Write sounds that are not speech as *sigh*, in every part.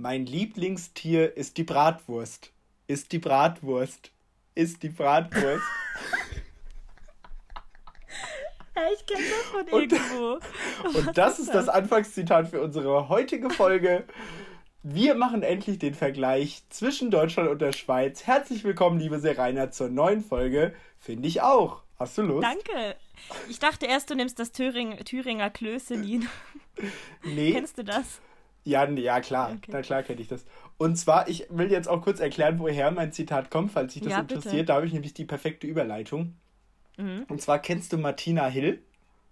Mein Lieblingstier ist die Bratwurst. Ist die Bratwurst. Ist die Bratwurst. *laughs* Ich kenne das von und, irgendwo. *laughs* Und das ist das Anfangszitat für unsere heutige Folge. Wir machen endlich den Vergleich zwischen Deutschland und der Schweiz. Herzlich willkommen, liebe Serena, zur neuen Folge. Finde ich auch. Hast du Lust? Danke. Ich dachte erst, du nimmst das Thüring, Thüringer Klößelin. Nee. Kennst du das? Ja, ja klar. Okay. Na klar kenne ich das. Und zwar, ich will jetzt auch kurz erklären, woher mein Zitat kommt, falls sich das ja, interessiert. Bitte. Da habe ich nämlich die perfekte Überleitung. Mhm. Und zwar kennst du Martina Hill?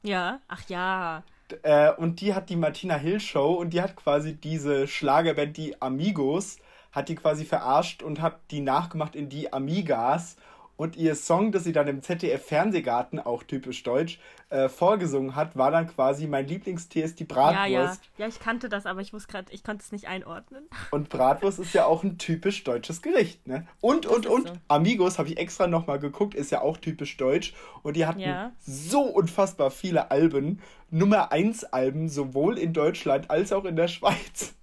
Ja, ach ja. Äh, und die hat die Martina Hill Show und die hat quasi diese Schlagerband, die Amigos, hat die quasi verarscht und hat die nachgemacht in die Amigas und ihr Song, das sie dann im ZDF-Fernsehgarten, auch typisch deutsch, äh, vorgesungen hat, war dann quasi mein Lieblingstier ist die Bratwurst. Ja, ja. ja ich kannte das, aber ich wusste gerade, ich konnte es nicht einordnen. Und Bratwurst ist ja auch ein typisch deutsches Gericht, ne? Und, das und, und, so. Amigos, habe ich extra nochmal geguckt, ist ja auch typisch deutsch. Und die hatten ja. so unfassbar viele Alben, Nummer 1 Alben, sowohl in Deutschland als auch in der Schweiz.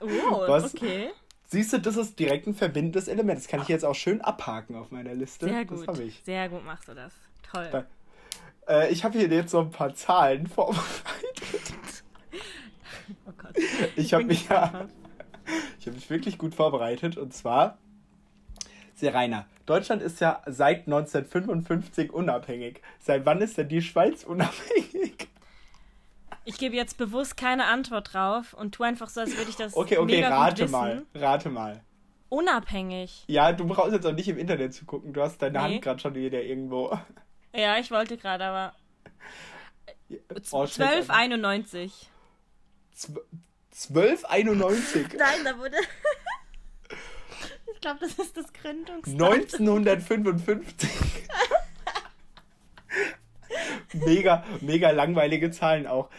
Oh, Was, okay. Siehst du, das ist direkt ein verbindendes Element. Das kann ich jetzt auch schön abhaken auf meiner Liste. Sehr gut. Das ich. Sehr gut machst du das. Toll. Da, äh, ich habe hier jetzt so ein paar Zahlen *laughs* vorbereitet. oh Gott. Ich, ich habe mich ja. *laughs* Ich habe mich wirklich gut vorbereitet. Und zwar. Sehr reiner. Deutschland ist ja seit 1955 unabhängig. Seit wann ist denn die Schweiz unabhängig? Ich gebe jetzt bewusst keine Antwort drauf und tu einfach so, als würde ich das. Okay, okay, mega rate mal. Rate mal. Unabhängig. Ja, du brauchst jetzt auch nicht im Internet zu gucken. Du hast deine nee. Hand gerade schon wieder irgendwo. Ja, ich wollte gerade, aber. Oh, 1291. 1291? *laughs* Nein, da wurde. *laughs* ich glaube, das ist das Gründungsdatum. 1955. *laughs* mega, mega langweilige Zahlen auch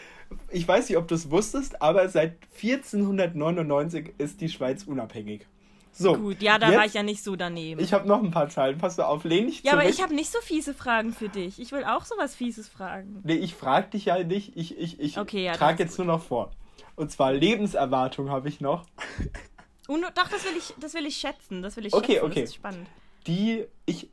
ich weiß nicht, ob du es wusstest, aber seit 1499 ist die Schweiz unabhängig. So, Gut, ja, da jetzt, war ich ja nicht so daneben. Ich habe noch ein paar Zahlen. Pass auf, lehn dich Ja, aber ich habe nicht so fiese Fragen für dich. Ich will auch sowas Fieses fragen. Nee, ich frage dich ja nicht. Ich, ich, ich okay, ja, trage jetzt gut. nur noch vor. Und zwar Lebenserwartung habe ich noch. Und, doch, das will ich, das will ich schätzen. Das will ich okay, schätzen. Okay, Das ist spannend. Die, ich.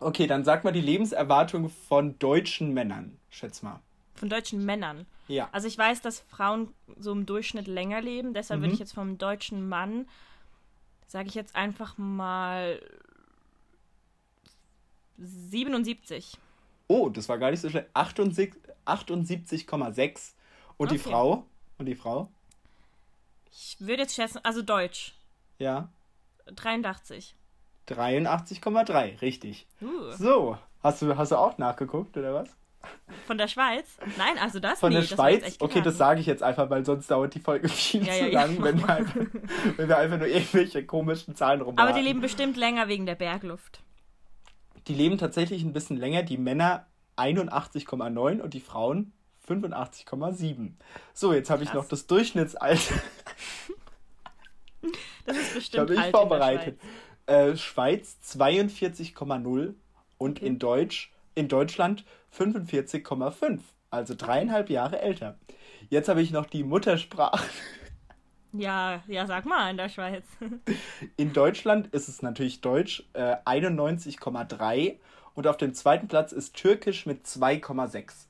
Okay, dann sag mal die Lebenserwartung von deutschen Männern. Schätz mal. Von deutschen Männern. Ja. Also ich weiß, dass Frauen so im Durchschnitt länger leben, deshalb mhm. würde ich jetzt vom deutschen Mann, sage ich jetzt einfach mal 77. Oh, das war gar nicht so schlecht. 78,6. Und okay. die Frau? Und die Frau? Ich würde jetzt schätzen, also Deutsch. Ja. 83. 83,3, richtig. Uh. So, hast du, hast du auch nachgeguckt, oder was? Von der Schweiz? Nein, also das Von nee, der Schweiz? okay, das sage ich jetzt einfach, weil sonst dauert die Folge viel ja, zu ja, lang, ja. Wenn, wir einfach, wenn wir einfach nur irgendwelche komischen Zahlen rummachen. Aber die leben bestimmt länger wegen der Bergluft. Die leben tatsächlich ein bisschen länger. Die Männer 81,9 und die Frauen 85,7. So, jetzt habe ich noch das Durchschnittsalter. das ist bestimmt ich vorbereitet. Schweiz, äh, Schweiz 42,0 und okay. in Deutsch in Deutschland 45,5, also dreieinhalb Jahre älter. Jetzt habe ich noch die Muttersprache. Ja, ja, sag mal in der Schweiz. *laughs* In Deutschland ist es natürlich Deutsch äh, 91,3 und auf dem zweiten Platz ist Türkisch mit 2,6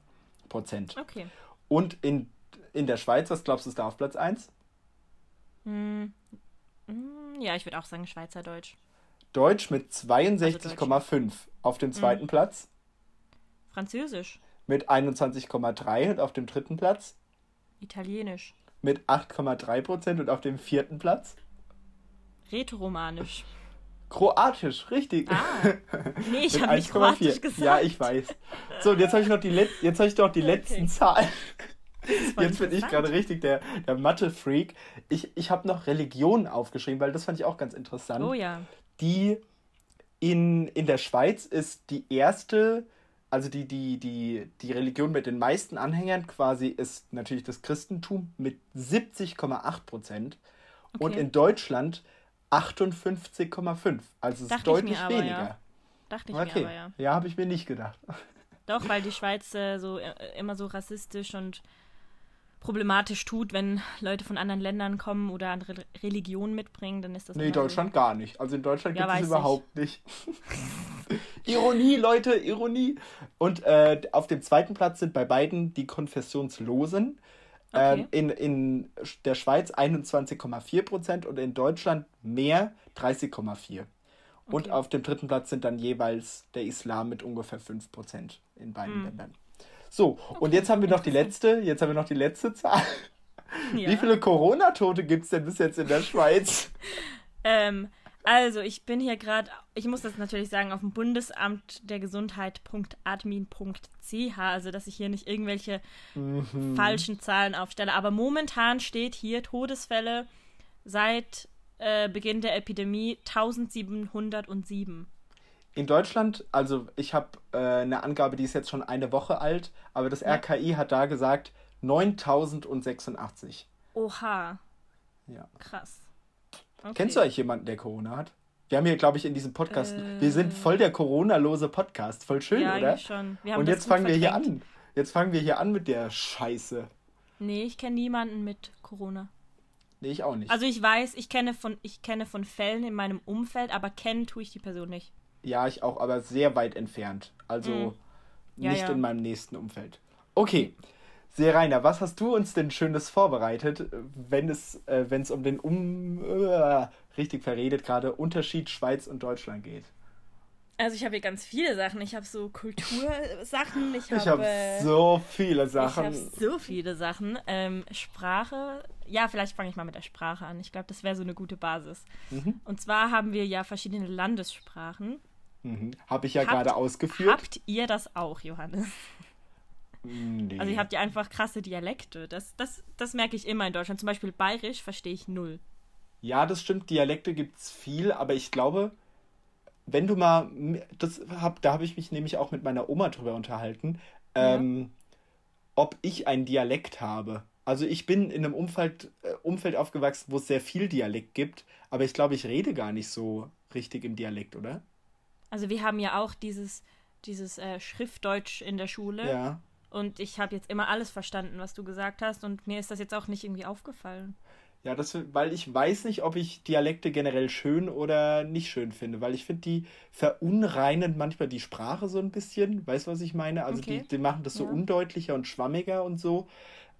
Prozent. Okay. Und in, in der Schweiz, was glaubst du, ist da auf Platz 1? Hm, hm, ja, ich würde auch sagen Schweizerdeutsch. Deutsch mit 62,5 also auf dem zweiten hm. Platz. Französisch. Mit 21,3 und auf dem dritten Platz. Italienisch. Mit 8,3 Prozent und auf dem vierten Platz. Rätoromanisch. Kroatisch, richtig. Ah, *laughs* nee, ich habe nicht Kroatisch gesagt. Ja, ich weiß. So, und jetzt habe ich noch die, Let jetzt hab ich noch die okay. letzten Zahlen. Jetzt bin ich gerade richtig der, der Mathe-Freak. Ich, ich habe noch Religionen aufgeschrieben, weil das fand ich auch ganz interessant. Oh ja. Die in, in der Schweiz ist die erste also die, die, die, die Religion mit den meisten Anhängern quasi ist natürlich das Christentum mit 70,8 Prozent okay. und in Deutschland 58,5. Also es ist deutlich aber, weniger. Ja. Dachte ich okay. mir aber, ja. Ja, habe ich mir nicht gedacht. Doch, weil die Schweiz äh, so äh, immer so rassistisch und problematisch tut, wenn Leute von anderen Ländern kommen oder andere Religionen mitbringen, dann ist das. Nee, Deutschland so. gar nicht. Also in Deutschland ja, gibt es überhaupt ich. nicht. *laughs* Ironie, Leute, Ironie. Und äh, auf dem zweiten Platz sind bei beiden die Konfessionslosen. Okay. Ähm, in, in der Schweiz 21,4 Prozent und in Deutschland mehr 30,4. Und okay. auf dem dritten Platz sind dann jeweils der Islam mit ungefähr 5 Prozent in beiden hm. Ländern. So, und jetzt haben wir noch die letzte, jetzt haben wir noch die letzte Zahl. Ja. Wie viele Corona-Tote gibt es denn bis jetzt in der Schweiz? ähm, also, ich bin hier gerade, ich muss das natürlich sagen, auf dem Bundesamt der Gesundheit.admin.ch, also dass ich hier nicht irgendwelche mhm. falschen Zahlen aufstelle. Aber momentan steht hier Todesfälle seit äh, Beginn der Epidemie 1707. In Deutschland, also ich habe äh, eine Angabe, die ist jetzt schon eine Woche alt, aber das ja. RKI hat da gesagt 9086. Oha. Ja. Krass. Okay. Kennst du eigentlich jemanden, der Corona hat? Wir haben hier, glaube ich, in diesem Podcast, äh, wir sind voll der Corona-lose Podcast. Voll schön, ja, oder? schon. Und jetzt fangen wir hier an. Jetzt fangen wir hier an mit der Scheiße. Nee, ich kenne niemanden mit Corona. Nee, ich auch nicht. Also ich weiß, ich kenne von, ich kenne von Fällen in meinem Umfeld, aber kennen tue ich die Person nicht. Ja, ich auch, aber sehr weit entfernt. Also mm. ja, nicht ja. in meinem nächsten Umfeld. Okay. Serena, was hast du uns denn Schönes vorbereitet, wenn es, äh, wenn es um den um äh, richtig verredet gerade Unterschied Schweiz und Deutschland geht? Also ich habe hier ganz viele Sachen. Ich habe so Kultursachen. Ich habe hab äh, so viele Sachen. Ich habe so viele Sachen. Ähm, Sprache. Ja, vielleicht fange ich mal mit der Sprache an. Ich glaube, das wäre so eine gute Basis. Mhm. Und zwar haben wir ja verschiedene Landessprachen. Mhm. Habe ich ja gerade ausgeführt. Habt ihr das auch, Johannes? *laughs* Nee. Also ihr habt ja einfach krasse Dialekte. Das, das, das merke ich immer in Deutschland. Zum Beispiel Bayerisch verstehe ich null. Ja, das stimmt. Dialekte gibt es viel, aber ich glaube, wenn du mal, das hab, da habe ich mich nämlich auch mit meiner Oma drüber unterhalten, ja. ähm, ob ich einen Dialekt habe. Also ich bin in einem Umfeld, äh, Umfeld aufgewachsen, wo es sehr viel Dialekt gibt, aber ich glaube, ich rede gar nicht so richtig im Dialekt, oder? Also wir haben ja auch dieses, dieses äh, Schriftdeutsch in der Schule. Ja. Und ich habe jetzt immer alles verstanden, was du gesagt hast. Und mir ist das jetzt auch nicht irgendwie aufgefallen. Ja, das, weil ich weiß nicht, ob ich Dialekte generell schön oder nicht schön finde, weil ich finde, die verunreinen manchmal die Sprache so ein bisschen. Weißt du, was ich meine? Also okay. die, die machen das so ja. undeutlicher und schwammiger und so.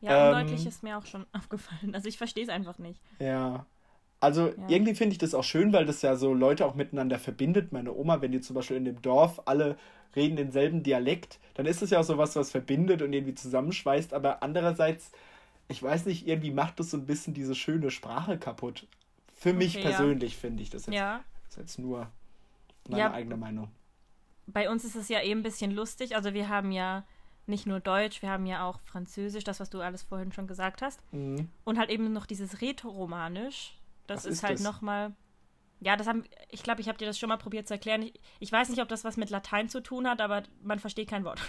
Ja, ähm, undeutlich ist mir auch schon *laughs* aufgefallen. Also ich verstehe es einfach nicht. Ja. Also ja. irgendwie finde ich das auch schön, weil das ja so Leute auch miteinander verbindet. Meine Oma, wenn die zum Beispiel in dem Dorf alle reden denselben Dialekt, dann ist es ja auch so was, was verbindet und irgendwie zusammenschweißt. Aber andererseits, ich weiß nicht, irgendwie macht das so ein bisschen diese schöne Sprache kaputt. Für okay, mich persönlich ja. finde ich das jetzt. Ja. Das ist jetzt nur meine ja, eigene Meinung. Bei uns ist es ja eben ein bisschen lustig. Also wir haben ja nicht nur Deutsch, wir haben ja auch Französisch, das, was du alles vorhin schon gesagt hast. Mhm. Und halt eben noch dieses Rätoromanisch. Das ist, ist, halt nochmal ja, das haben, ich glaube, ich habe dir das schon mal probiert zu erklären. Ich, ich, weiß nicht, ob das was mit Latein zu tun hat, aber man versteht kein Wort.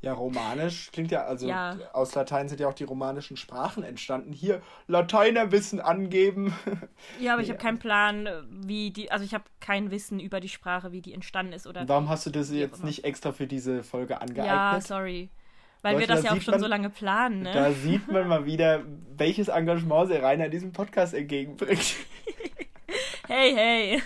Ja, romanisch klingt ja, also ja. aus Latein sind ja auch die romanischen Sprachen entstanden. Hier, Lateiner Wissen angeben. Ja, aber ich habe keinen Plan, wie die, also ich habe kein Wissen über die Sprache, wie die entstanden ist. Oder Warum hast du das jetzt nicht extra für diese Folge angeeignet? Ja, sorry. Weil wir das ja auch schon man, so lange planen, ne? Da sieht man mal wieder, welches Engagement der Rainer diesem Podcast entgegenbringt. *laughs* hey, hey.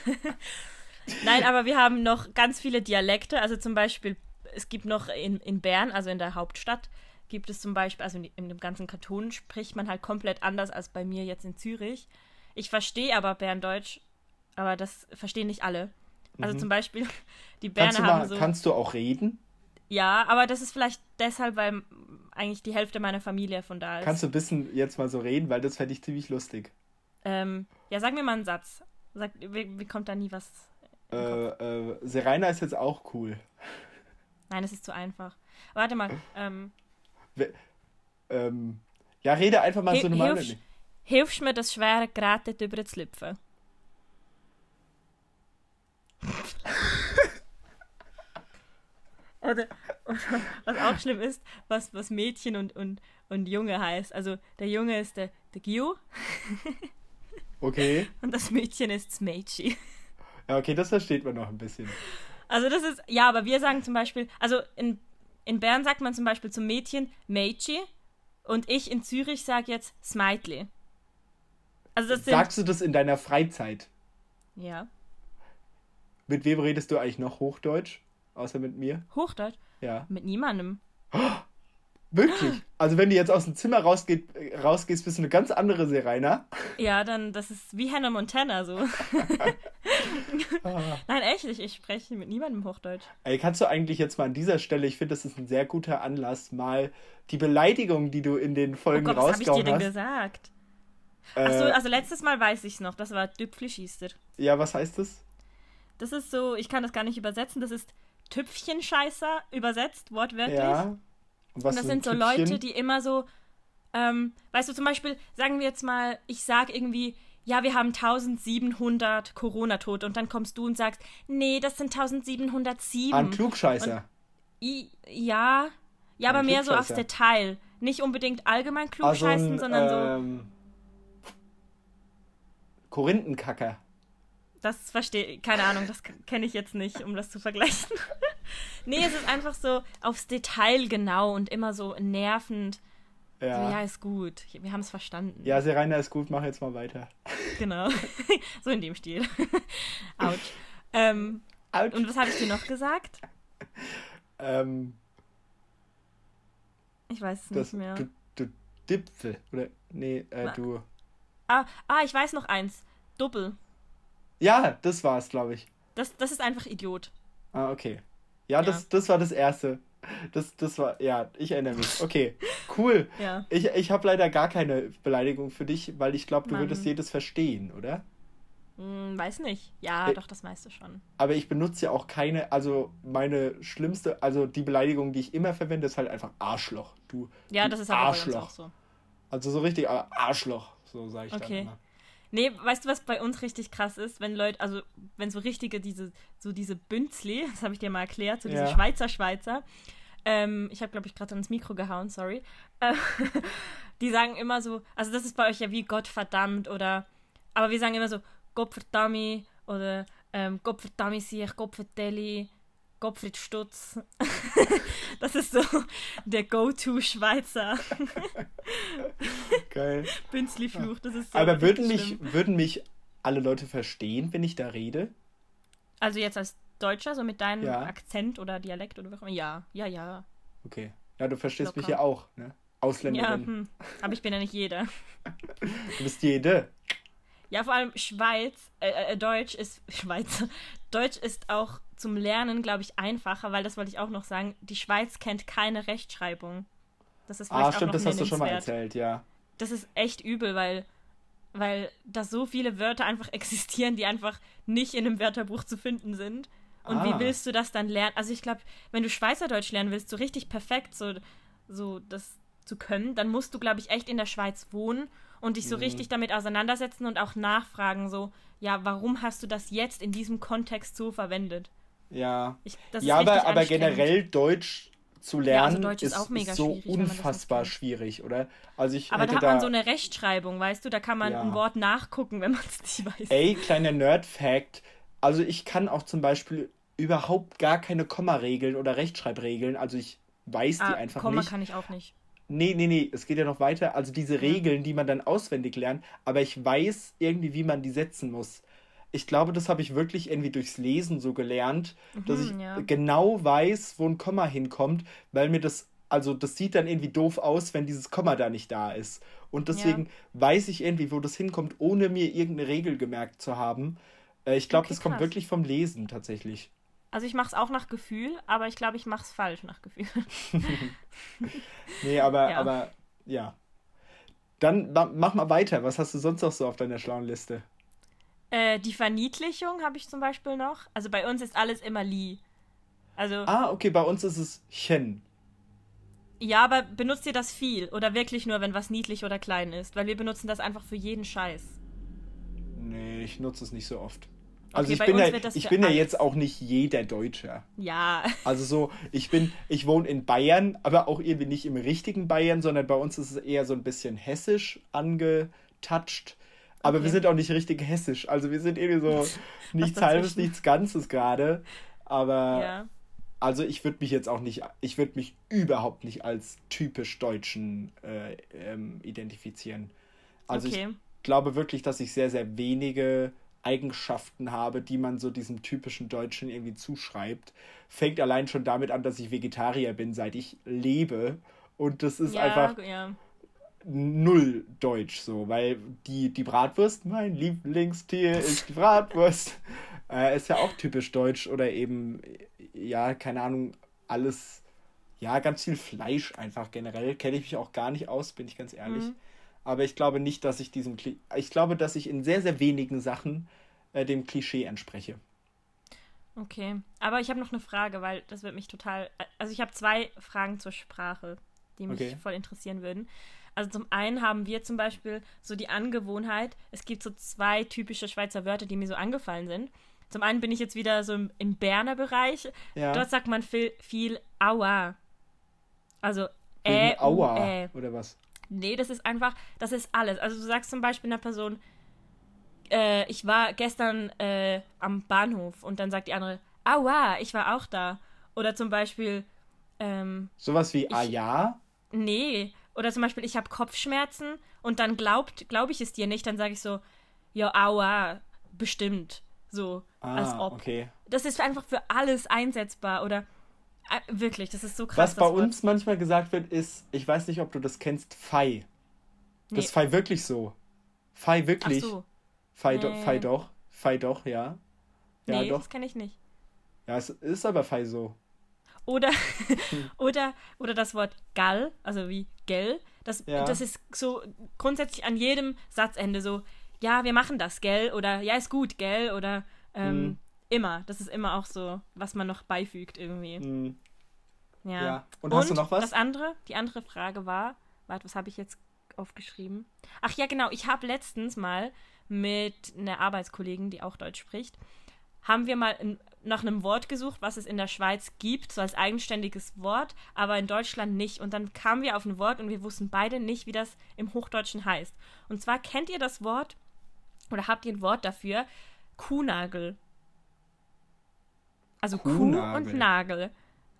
Nein, aber wir haben noch ganz viele Dialekte. Also zum Beispiel, es gibt noch in, in Bern, also in der Hauptstadt, gibt es zum Beispiel, also in, in dem ganzen Kanton spricht man halt komplett anders als bei mir jetzt in Zürich. Ich verstehe aber Berndeutsch, aber das verstehen nicht alle. Also mhm. zum Beispiel, *laughs* die Berner mal, haben so. Kannst du auch reden? Ja, aber das ist vielleicht deshalb, weil eigentlich die Hälfte meiner Familie von da ist. Kannst du ein bisschen jetzt mal so reden, weil das fände ich ziemlich lustig. Ähm, ja, sag mir mal einen Satz. Sag, wie, wie kommt da nie was? Äh, äh, Serena ist jetzt auch cool. Nein, es ist zu einfach. Warte mal. Ähm, We ähm, ja, rede einfach mal so normal. Hilfst, hilfst mir, das schwere Gerät dort drüber zu lüpfen? Oder, oder, was auch schlimm ist, was, was Mädchen und, und, und Junge heißt. Also der Junge ist der, der Gio. Okay. *laughs* Und das Mädchen ist Smechi. Ja, okay, das versteht man noch ein bisschen. Also das ist, ja, aber wir sagen zum Beispiel, also in, in Bern sagt man zum Beispiel zum Mädchen Meiji Und ich in Zürich sage jetzt Smeitli. Also das sind, Sagst du das in deiner Freizeit? ja, Mit wem redest du eigentlich noch Hochdeutsch? Außer mit mir? Hochdeutsch. Ja. Mit niemandem. Wirklich? Also wenn du jetzt aus dem Zimmer rausgeht, rausgehst, bist du eine ganz andere Serena. Ja, dann, das ist wie Hannah Montana so. Ah. Nein, echt, ich, ich spreche mit niemandem Hochdeutsch. Ey, kannst du eigentlich jetzt mal an dieser Stelle, ich finde, das ist ein sehr guter Anlass, mal die Beleidigung, die du in den Oh Folgen Gott, was habe ich dir denn hast. gesagt? Äh, Achso, also letztes Mal weiß ich es noch, das war Düpflischister. ja, was heißt das? Das ist so, ich kann das gar nicht übersetzen, das ist Tüpfchenscheißer übersetzt, wortwörtlich. Ja. Und was Und das sind so Tüpfchen? Leute, die immer so, ähm, weißt du, zum Beispiel, sagen wir jetzt mal, ich sag irgendwie, ja, wir haben 1700 Corona-Tote und dann kommst du und sagst, nee, das sind 1707. An Klugscheißer. I, ja, ja, aber Ein mehr so aufs. Detail. Nicht unbedingt allgemein Also klugscheißen, ein, sondern so, ähm, Korinthenkacker. Das verstehe, keine Ahnung, das kenne ich jetzt nicht, um das zu vergleichen. *laughs* nee, es ist einfach so aufs Detail genau und immer so nervend. So, ja, Ja. ist gut, wir haben es verstanden. Ja, Serena ist gut, mach jetzt mal weiter. Genau. *laughs* so in dem Stil. *laughs* Autsch. Ähm, Autsch. und was habe ich dir noch gesagt? Ähm, Ich weiß es das, nicht mehr. du, du Dipfel. Oder, nee, äh, du. Ah, ah, ich weiß noch eins. Doppel. Ja, das war's, glaube ich. Das, das ist einfach Idiot. Ah, okay. Ja, Das, das war das Erste. Das, das war, ja, ich erinnere mich. Okay, *laughs* cool. Ja. Ich, ich habe leider gar keine Beleidigung für dich, weil ich glaube, du Mann. würdest jedes verstehen, oder? Hm, weiß nicht. Ja, Äh, doch, das meiste schon. Aber ich benutze ja auch keine, also meine schlimmste, also die Beleidigung, die ich immer verwende, ist halt einfach Arschloch. Du, Ja, du das ist aber Arschloch. auch so. Also so richtig äh, Arschloch, so sage ich Okay. dann immer. Nee, weißt du, was bei uns richtig krass ist? Wenn Leute, also wenn so richtige, diese, so diese Bünzli, *laughs* das habe ich dir mal erklärt, so diese Ja. Schweizer Schweizer, ähm, ich habe, glaube ich, gerade ans Mikro gehauen, sorry, äh, *laughs* die sagen immer so, also das ist bei euch ja wie Gott verdammt oder, aber wir sagen immer so, Gott verdammt oder ähm, Gott verdammt sich, Gott vertelli, Gottfried Stutz. *laughs* das ist so der Go-To-Schweizer Geil. Bünzli-Fluch. Das ist so Aber würden mich, schlimm. würden mich alle Leute verstehen, wenn ich da rede? Also jetzt als Deutscher, so mit deinem Ja. Akzent oder Dialekt oder was auch immer? Ja, ja, ja. Okay. Ja, du verstehst mich Locker. ja auch, ne? Ja, Ausländerin. hm. aber ich bin ja nicht jeder. *laughs* Du bist jede. Ja, vor allem Schweiz, äh, äh, Deutsch ist, Schweizer, Deutsch ist auch zum Lernen, glaube ich, einfacher, weil das wollte ich auch noch sagen, die Schweiz kennt keine Rechtschreibung. Das ist Ah, stimmt, das hast du schon mal erzählt, ja. Das ist echt übel, weil, weil da so viele Wörter einfach *laughs* existieren, die einfach nicht in einem Wörterbuch zu finden sind. Und Ah. wie willst du das dann lernen? Also ich glaube, wenn du Schweizerdeutsch lernen willst, so richtig perfekt so, so das zu können, dann musst du, glaube ich, echt in der Schweiz wohnen und dich so Mhm. richtig damit auseinandersetzen und auch nachfragen, so, ja, warum hast du das jetzt in diesem Kontext so verwendet? Ja. Ich, ja, aber, aber generell Deutsch zu Ja, also lernen Deutsch ist ist, ist so unfassbar schwierig, oder? Also ich Aber da hat da, man so eine Rechtschreibung, weißt du? Da kann man Ja. ein Wort nachgucken, wenn man es nicht weiß. Ey, kleiner Nerd-Fact. Also ich kann auch zum Beispiel überhaupt gar keine Kommaregeln oder Rechtschreibregeln. Also ich weiß die ah, einfach Komma nicht. kann ich auch nicht. Nee, nee, nee, es geht ja noch weiter. Also diese Regeln, die man dann auswendig lernt, aber ich weiß irgendwie, wie man die setzen muss. Ich glaube, das habe ich wirklich irgendwie durchs Lesen so gelernt, dass ich Mhm, ja. genau weiß, wo ein Komma hinkommt, weil mir das, also das sieht dann irgendwie doof aus, wenn dieses Komma da nicht da ist. Und deswegen weiß ich irgendwie, wo das hinkommt, ohne mir irgendeine Regel gemerkt zu haben. Äh, Ich glaube, Okay, das kommt krass. wirklich vom Lesen tatsächlich. Also ich mache es auch nach Gefühl, aber ich glaube, ich mache es falsch nach Gefühl. *laughs* Nee, aber, Ja. aber ja. Dann ma- mach mal weiter. Was hast du sonst noch so auf deiner schlauen Liste? Äh, die Verniedlichung habe ich zum Beispiel noch. Also bei uns ist alles immer Li. Also, Ah, okay, bei uns ist es Chen. ja, aber benutzt ihr das viel? Oder wirklich nur, wenn was niedlich oder klein ist? Weil wir benutzen das einfach für jeden Scheiß. Nee, ich nutze es nicht so oft. Also Okay, ich bin ja, ich bin ja jetzt auch nicht jeder Deutscher. Ja, *laughs* Also so, ich bin, ich wohne in Bayern, aber auch irgendwie nicht im richtigen Bayern, sondern bei uns ist es eher so ein bisschen hessisch angetouched. Aber wir Okay. sind auch nicht richtig hessisch. Also wir sind irgendwie so nichts halbes, nichts Ganzes gerade. Aber ja. also ich würde mich jetzt auch nicht, ich würde mich überhaupt nicht als typisch Deutschen äh, ähm, identifizieren. Also okay. ich glaube wirklich, dass ich sehr, sehr wenige Eigenschaften habe, die man so diesem typischen Deutschen irgendwie zuschreibt. Fängt allein schon damit an, dass ich Vegetarier bin, seit ich lebe. Und das ist ja, einfach ja. Null deutsch so, weil die, die Bratwurst, mein Lieblingstier ist die Bratwurst, *laughs* äh, ist ja auch typisch deutsch oder eben, ja, keine Ahnung, alles, ja, ganz viel Fleisch einfach generell. Kenne ich mich auch gar nicht aus, bin ich ganz ehrlich. Mhm. Aber ich glaube nicht, dass ich diesem, Kli ich glaube, dass ich in sehr, sehr wenigen Sachen äh, dem Klischee entspreche. Okay, aber ich habe noch eine Frage, weil das wird mich total. Also ich habe zwei Fragen zur Sprache, die mich okay. voll interessieren würden. Also zum einen haben wir zum Beispiel so die Angewohnheit, es gibt so zwei typische Schweizer Wörter, die mir so angefallen sind. Zum einen bin ich jetzt wieder so im, im Berner Bereich. Ja. Dort sagt man viel, viel Aua. Also Ä, Aua Ä. oder was? Nee, das ist einfach, das ist alles. Also du sagst zum Beispiel einer Person, äh, ich war gestern äh, am Bahnhof und dann sagt die andere, Aua, ich war auch da. Oder zum Beispiel, ähm, Sowas wie, ah ja? Nee. Oder zum Beispiel, ich habe Kopfschmerzen und dann glaubt, glaube ich es dir nicht, dann sage ich so, ja, aua, bestimmt. So, ah, als ob. Okay. Das ist einfach für alles einsetzbar oder äh, wirklich, das ist so krass. Was bei uns manchmal gesagt wird, ist, ich weiß nicht, ob du das kennst, Fei. Das nee. ist Fei wirklich so. Fei wirklich. Ach so. Fei, nee. do, Fei doch. Fei doch, ja. Ja, nee, doch. das kenne ich nicht. Ja, es ist aber Fei so. Oder, hm. *laughs* oder, oder das Wort Gall, also wie Gell. Das, ja. das ist so grundsätzlich an jedem Satzende so, ja, wir machen das, gell? Oder ja, ist gut, gell? Oder ähm, mhm. immer. Das ist immer auch so, was man noch beifügt irgendwie. Mhm. Ja. ja. Und, Und hast du noch was? Das andere, die andere Frage war, warte, was habe ich jetzt aufgeschrieben? Ach ja, genau, ich habe letztens mal mit einer Arbeitskollegin, die auch Deutsch spricht, haben wir mal nach einem Wort gesucht, was es in der Schweiz gibt, so als eigenständiges Wort, aber in Deutschland nicht. Und dann kamen wir auf ein Wort und wir wussten beide nicht, wie das im Hochdeutschen heißt. Und zwar kennt ihr das Wort oder habt ihr ein Wort dafür? Kuhnagel. Also Kuhnagel. Kuh und Nagel.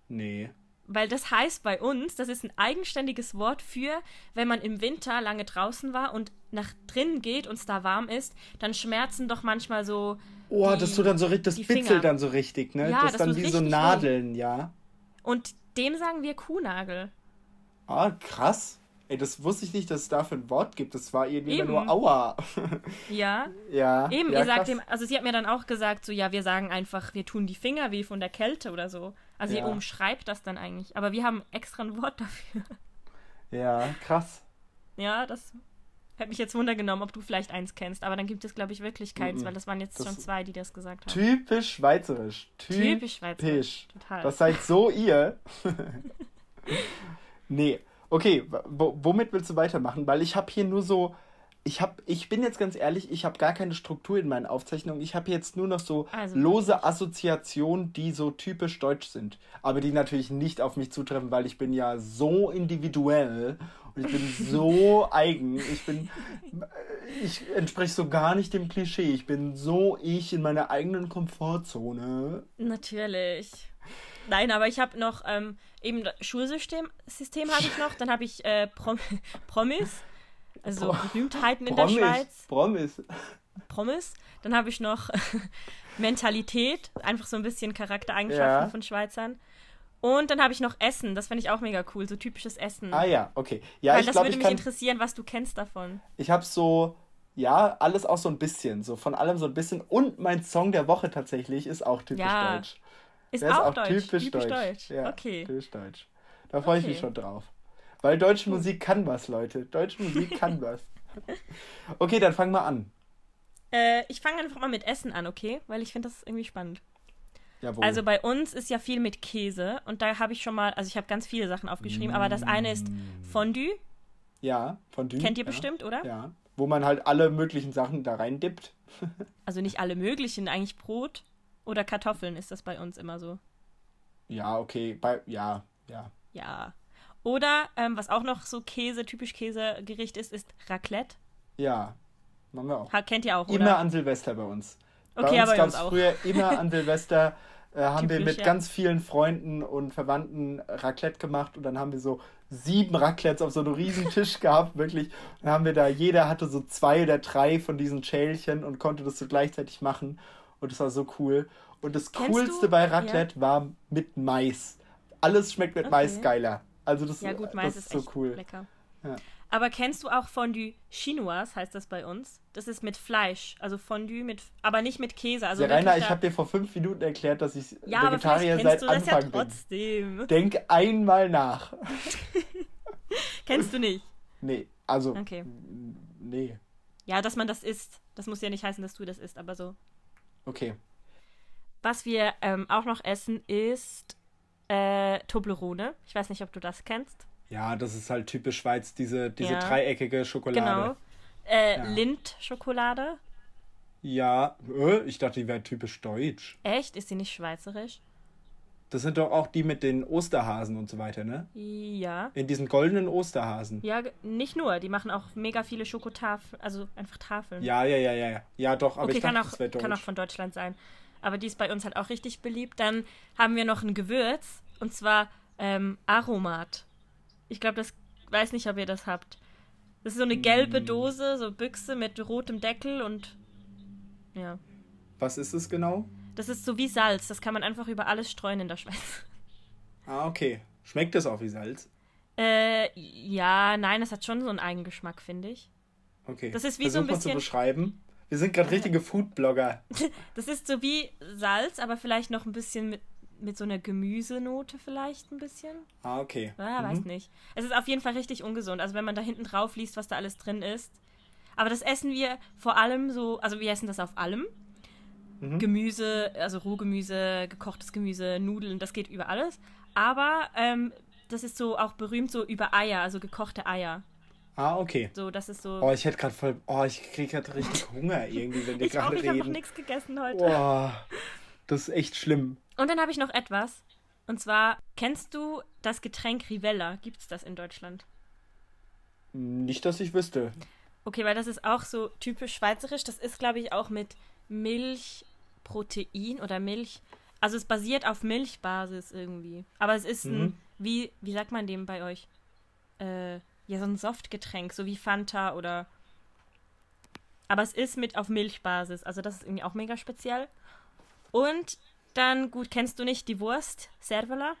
Nee. Weil das heißt bei uns, das ist ein eigenständiges Wort für, wenn man im Winter lange draußen war und nach drinnen geht und es da warm ist, dann schmerzen doch manchmal so Oh, die, das tut dann so richtig, das bitzelt dann so richtig, ne? Ja, das, das dann wie so Nadeln, weh. ja. Und dem sagen wir Kuhnagel. Ah, krass. Ey, das wusste ich nicht, dass es dafür ein Wort gibt. Das war irgendwie Eben. nur Aua. Ja. *laughs* ja. Eben, ja, ihr sagt dem, also sie hat mir dann auch gesagt, so, ja, wir sagen einfach, wir tun die Finger weh von der Kälte oder so. Also ja. ihr umschreibt das dann eigentlich. Aber wir haben extra ein Wort dafür. Ja, krass. Ja, das Hätte mich jetzt wundergenommen, ob du vielleicht eins kennst, aber dann gibt es, glaube ich, wirklich keins, mm -mm. weil das waren jetzt das schon zwei, die das gesagt haben. Typisch schweizerisch. Typisch schweizerisch. Total. Das seid so *laughs* ihr. *laughs* nee. Okay, womit willst du weitermachen? Weil ich habe hier nur so ich habe, ich bin jetzt ganz ehrlich, ich habe gar keine Struktur in meinen Aufzeichnungen. Ich habe jetzt nur noch so also, lose Assoziationen, die so typisch deutsch sind, aber die natürlich nicht auf mich zutreffen, weil ich bin ja so individuell und ich bin so eigen. Ich bin, ich entspreche so gar nicht dem Klischee. Ich bin so ich in meiner eigenen Komfortzone. Natürlich. Nein, aber ich habe noch ähm, eben Schulsystem System habe ich noch. Dann habe ich äh, Prom *laughs* Promis also Berühmtheiten in Promis, der Schweiz. Promis. Promis. Dann habe ich noch *laughs* Mentalität, einfach so ein bisschen Charaktereigenschaften ja. von Schweizern. Und dann habe ich noch Essen, das fände ich auch mega cool, so typisches Essen. Ah ja, okay. Ja, Weil ich das glaub, würde mich kann... interessieren, was du kennst davon. Ich habe so, ja, alles auch so ein bisschen, so von allem so ein bisschen. Und mein Song der Woche tatsächlich ist auch typisch ja. deutsch. Ist auch, ist auch deutsch, typisch, typisch deutsch. deutsch. Ja, okay. Typisch deutsch. Da freue okay. ich mich schon drauf. Weil deutsche Musik kann was, Leute. Deutsche Musik kann *laughs* was. Okay, dann fang mal an. Äh, ich fange einfach mal mit Essen an, okay? Weil ich finde das irgendwie spannend. Jawohl. Also bei uns ist ja viel mit Käse und da habe ich schon mal, also ich habe ganz viele Sachen aufgeschrieben, mm. aber das eine ist mm. Fondue. Ja, Fondue. Kennt ihr ja. bestimmt, oder? Ja. Wo man halt alle möglichen Sachen da rein dippt. *laughs* also nicht alle möglichen, eigentlich Brot oder Kartoffeln ist das bei uns immer so. Ja, okay, bei ja, ja. Ja. Oder ähm, was auch noch so Käse, typisch Käsegericht ist, ist Raclette. Ja, machen wir auch. Ha, kennt ihr auch, oder? Immer an Silvester bei uns. Okay, bei uns auch. früher immer an Silvester äh, *laughs* haben wir mit ja. ganz vielen Freunden und Verwandten Raclette gemacht und dann haben wir so sieben Raclettes auf so einem riesen Tisch *laughs* gehabt, wirklich. Dann haben wir da, jeder hatte so zwei oder drei von diesen Schälchen und konnte das so gleichzeitig machen und das war so cool. Und das Kennst Coolste du- bei Raclette war mit Mais. Alles schmeckt mit Okay. Mais geiler. Also das, Ja gut, Mais das ist ist so cool. lecker. Ja. Aber kennst du auch Fondue Chinoise, heißt das bei uns? Das ist mit Fleisch, also Fondue mit, aber nicht mit Käse. Also Der Rainer, ich habe dir vor fünf Minuten erklärt, dass ich ja, aber Vegetarier kennst seit du das ja Anfang bin. trotzdem. Denk einmal nach. *laughs* Kennst du nicht? Nee, also. Okay. Nee. Ja, dass man das isst. Das muss ja nicht heißen, dass du das isst, aber so. Okay. Was wir ähm, auch noch essen, ist äh, Toblerone. Ich weiß nicht, ob du das kennst. Ja, das ist halt typisch Schweiz, diese, diese Ja. dreieckige Schokolade. Genau. Äh, Ja. Lindt-Schokolade. Ja, äh, ich dachte, die wäre typisch deutsch. Echt? Ist sie nicht schweizerisch? Das sind doch auch die mit den Osterhasen und so weiter, ne? Ja. In diesen goldenen Osterhasen. Ja, nicht nur. Die machen auch mega viele Schokotafeln, also einfach Tafeln. Ja, ja, ja, ja. Ja, doch, aber okay, ich dachte, kann, auch, das wäre deutsch. kann auch von Deutschland sein. Aber die ist bei uns halt auch richtig beliebt. Dann haben wir noch ein Gewürz und zwar ähm, Aromat. Ich glaube, das weiß nicht, ob ihr das habt. Das ist so eine gelbe Mm. Dose, so Büchse mit rotem Deckel und ja. Was ist es genau? Das ist so wie Salz. Das kann man einfach über alles streuen in der Schweiz. *laughs* Ah, okay. Schmeckt das auch wie Salz? Äh, ja, nein, es hat schon so einen Eigengeschmack, finde ich. Okay. Das ist wie so ein Versuch mal zu bisschen- beschreiben. Wir sind gerade richtige Foodblogger. *laughs* Das ist so wie Salz, aber vielleicht noch ein bisschen mit, mit so einer Gemüsenote vielleicht ein bisschen. Ah, okay. Ah, weiß Mhm. nicht. Es ist auf jeden Fall richtig ungesund. Also wenn man da hinten drauf liest, was da alles drin ist. Aber das essen wir vor allem so, also wir essen das auf allem. Mhm. Gemüse, also Rohgemüse, gekochtes Gemüse, Nudeln, das geht über alles. Aber ähm, das ist so auch berühmt so über Eier, also gekochte Eier. Ah, okay. So, das ist so. Oh, ich hätte gerade voll. Oh, ich kriege gerade richtig *laughs* Hunger irgendwie, wenn wir gerade ich habe noch reden. nichts gegessen heute. Oh, das ist echt schlimm. Und dann habe ich noch etwas. Und zwar, kennst du das Getränk Rivella? Gibt es das in Deutschland? Nicht, dass ich wüsste. Okay, weil das ist auch so typisch schweizerisch. Das ist, glaube ich, auch mit Milchprotein oder Milch. Also es basiert auf Milchbasis irgendwie. Aber es ist ein, Mhm. wie, wie sagt man dem bei euch? Äh, ja, so ein Softgetränk, so wie Fanta oder. Aber es ist mit auf Milchbasis. Also das ist irgendwie auch mega speziell. Und dann, gut, kennst du nicht die Wurst? Servola?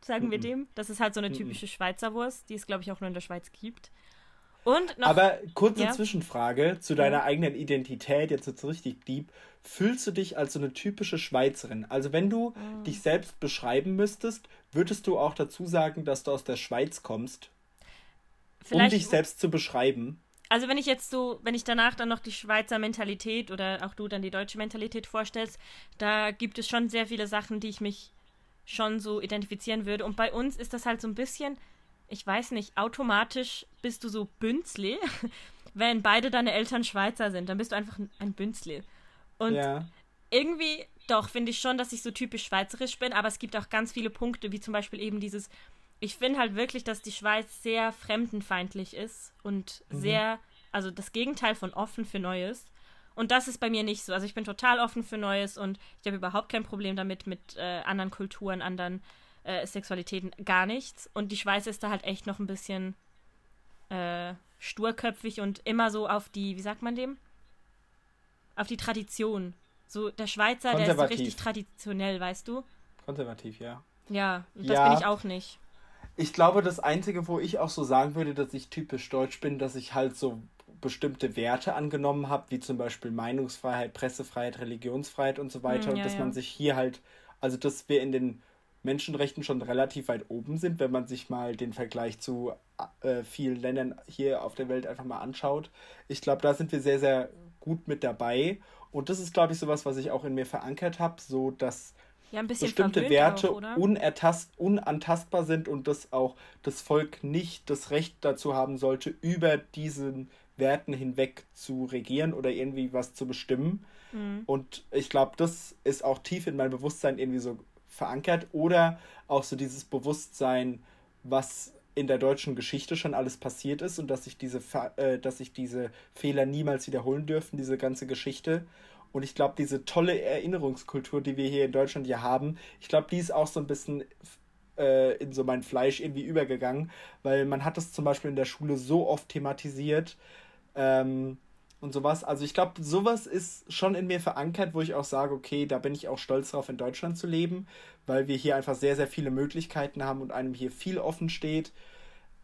Sagen wir Mhm. dem. Das ist halt so eine Mhm. typische Schweizer Wurst, die es, glaube ich, auch nur in der Schweiz gibt. Und noch Aber kurze Ja. Zwischenfrage zu deiner eigenen Identität, jetzt wird's richtig deep. Fühlst du dich als so eine typische Schweizerin? Also wenn du Mm. dich selbst beschreiben müsstest, würdest du auch dazu sagen, dass du aus der Schweiz kommst, um vielleicht dich selbst zu beschreiben? Also wenn ich jetzt so, wenn ich danach dann noch die Schweizer Mentalität oder auch du dann die deutsche Mentalität vorstellst, da gibt es schon sehr viele Sachen, die ich mich schon so identifizieren würde. Und bei uns ist das halt so ein bisschen, ich weiß nicht, automatisch bist du so Bünzli. *laughs* Wenn beide deine Eltern Schweizer sind, dann bist du einfach ein- Bünzli. Und ja. irgendwie, doch, finde ich schon, dass ich so typisch schweizerisch bin, aber es gibt auch ganz viele Punkte, wie zum Beispiel eben dieses, ich finde halt wirklich, dass die Schweiz sehr fremdenfeindlich ist und sehr, also das Gegenteil von offen für Neues. Und das ist bei mir nicht so. Also ich bin total offen für Neues und ich habe überhaupt kein Problem damit, mit äh, anderen Kulturen, anderen äh, Sexualitäten, gar nichts. Und die Schweiz ist da halt echt noch ein bisschen äh, sturköpfig und immer so auf die, wie sagt man dem? Auf die Tradition. So, der Schweizer, der ist so richtig traditionell, weißt du? Konservativ, ja. Ja, das Ja. bin ich auch nicht. Ich glaube, das Einzige, wo ich auch so sagen würde, dass ich typisch deutsch bin, dass ich halt so bestimmte Werte angenommen habe, wie zum Beispiel Meinungsfreiheit, Pressefreiheit, Religionsfreiheit und so weiter. Hm, und ja, dass ja. man sich hier halt, also dass wir in den Menschenrechten schon relativ weit oben sind, wenn man sich mal den Vergleich zu äh, vielen Ländern hier auf der Welt einfach mal anschaut. Ich glaube, da sind wir sehr, sehr gut mit dabei. Und das ist, glaube ich, sowas, was ich auch in mir verankert habe, so dass Ja, bestimmte Werte auch, unertast, unantastbar sind und dass auch das Volk nicht das Recht dazu haben sollte, über diesen Werten hinweg zu regieren oder irgendwie was zu bestimmen. Mhm. Und ich glaube, das ist auch tief in meinem Bewusstsein irgendwie so verankert oder auch so dieses Bewusstsein, was in der deutschen Geschichte schon alles passiert ist und dass sich diese, äh, dass sich diese Fehler niemals wiederholen dürfen, diese ganze Geschichte. Und ich glaube, diese tolle Erinnerungskultur, die wir hier in Deutschland ja haben, ich glaube, die ist auch so ein bisschen äh, in so mein Fleisch irgendwie übergegangen, weil man hat das zum Beispiel in der Schule so oft thematisiert ähm, und sowas. Also ich glaube, sowas ist schon in mir verankert, wo ich auch sage, okay, da bin ich auch stolz drauf, in Deutschland zu leben, weil wir hier einfach sehr, sehr viele Möglichkeiten haben und einem hier viel offen steht.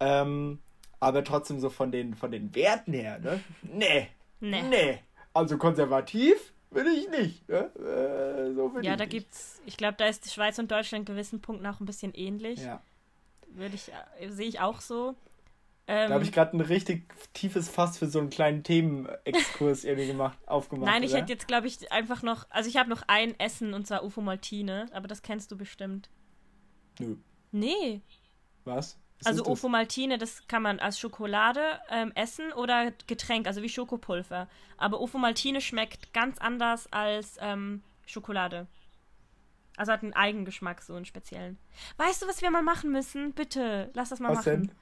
Ähm, aber trotzdem so von den, von den Werten her, ne? Nee. Nee. Nee. Also konservativ will ich nicht. Ne? Äh, so ja, da nicht. gibt's, ich glaube, da ist die Schweiz und Deutschland in gewissen Punkten auch ein bisschen ähnlich. Ja. Würde ich, äh, sehe ich auch so. Ähm, da habe ich gerade ein richtig tiefes Fass für so einen kleinen Themenexkurs irgendwie gemacht, *laughs* aufgemacht. Nein, ich oder? hätte jetzt, glaube ich, einfach noch, also ich habe noch ein Essen und zwar Ufo Maltine, aber das kennst du bestimmt. Nö. Nee. Was? Also Ofo Maltine, das kann man als Schokolade ähm, essen oder Getränk, also wie Schokopulver. Aber Ofo Maltine schmeckt ganz anders als ähm, Schokolade. Also hat einen Eigengeschmack, so einen speziellen. Weißt du, was wir mal machen müssen? Bitte, lass das mal was machen. Denn?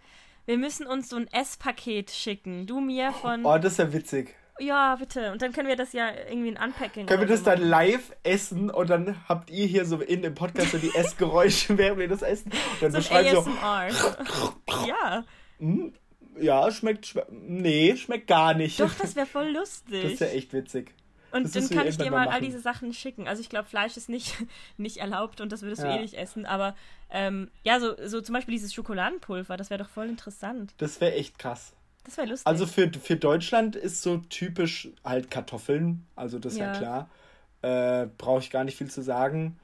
Wir müssen uns so ein Esspaket schicken. Du mir von. Oh, das ist ja witzig. Ja, bitte. Und dann können wir das ja irgendwie ein Unpacking. Können wir das so dann live essen und dann habt ihr hier so in dem Podcast so die *laughs* Essgeräusche, während wir das essen. Und dann so beschreiben so. *laughs* ja. Hm? Ja, schmeckt, schmeckt. Nee, schmeckt gar nicht. Doch, das wäre voll lustig. Das ist ja echt witzig. Und dann kann ich dir mal, mal all diese Sachen schicken. Also ich glaube, Fleisch ist nicht, *laughs* nicht erlaubt und das würdest ja. du eh nicht essen. Aber ähm, ja, so, so zum Beispiel dieses Schokoladenpulver, das wäre doch voll interessant. Das wäre echt krass. Das wäre lustig. Also für, für Deutschland ist so typisch halt Kartoffeln, also das ist ja, ja klar. Äh, Brauche ich gar nicht viel zu sagen.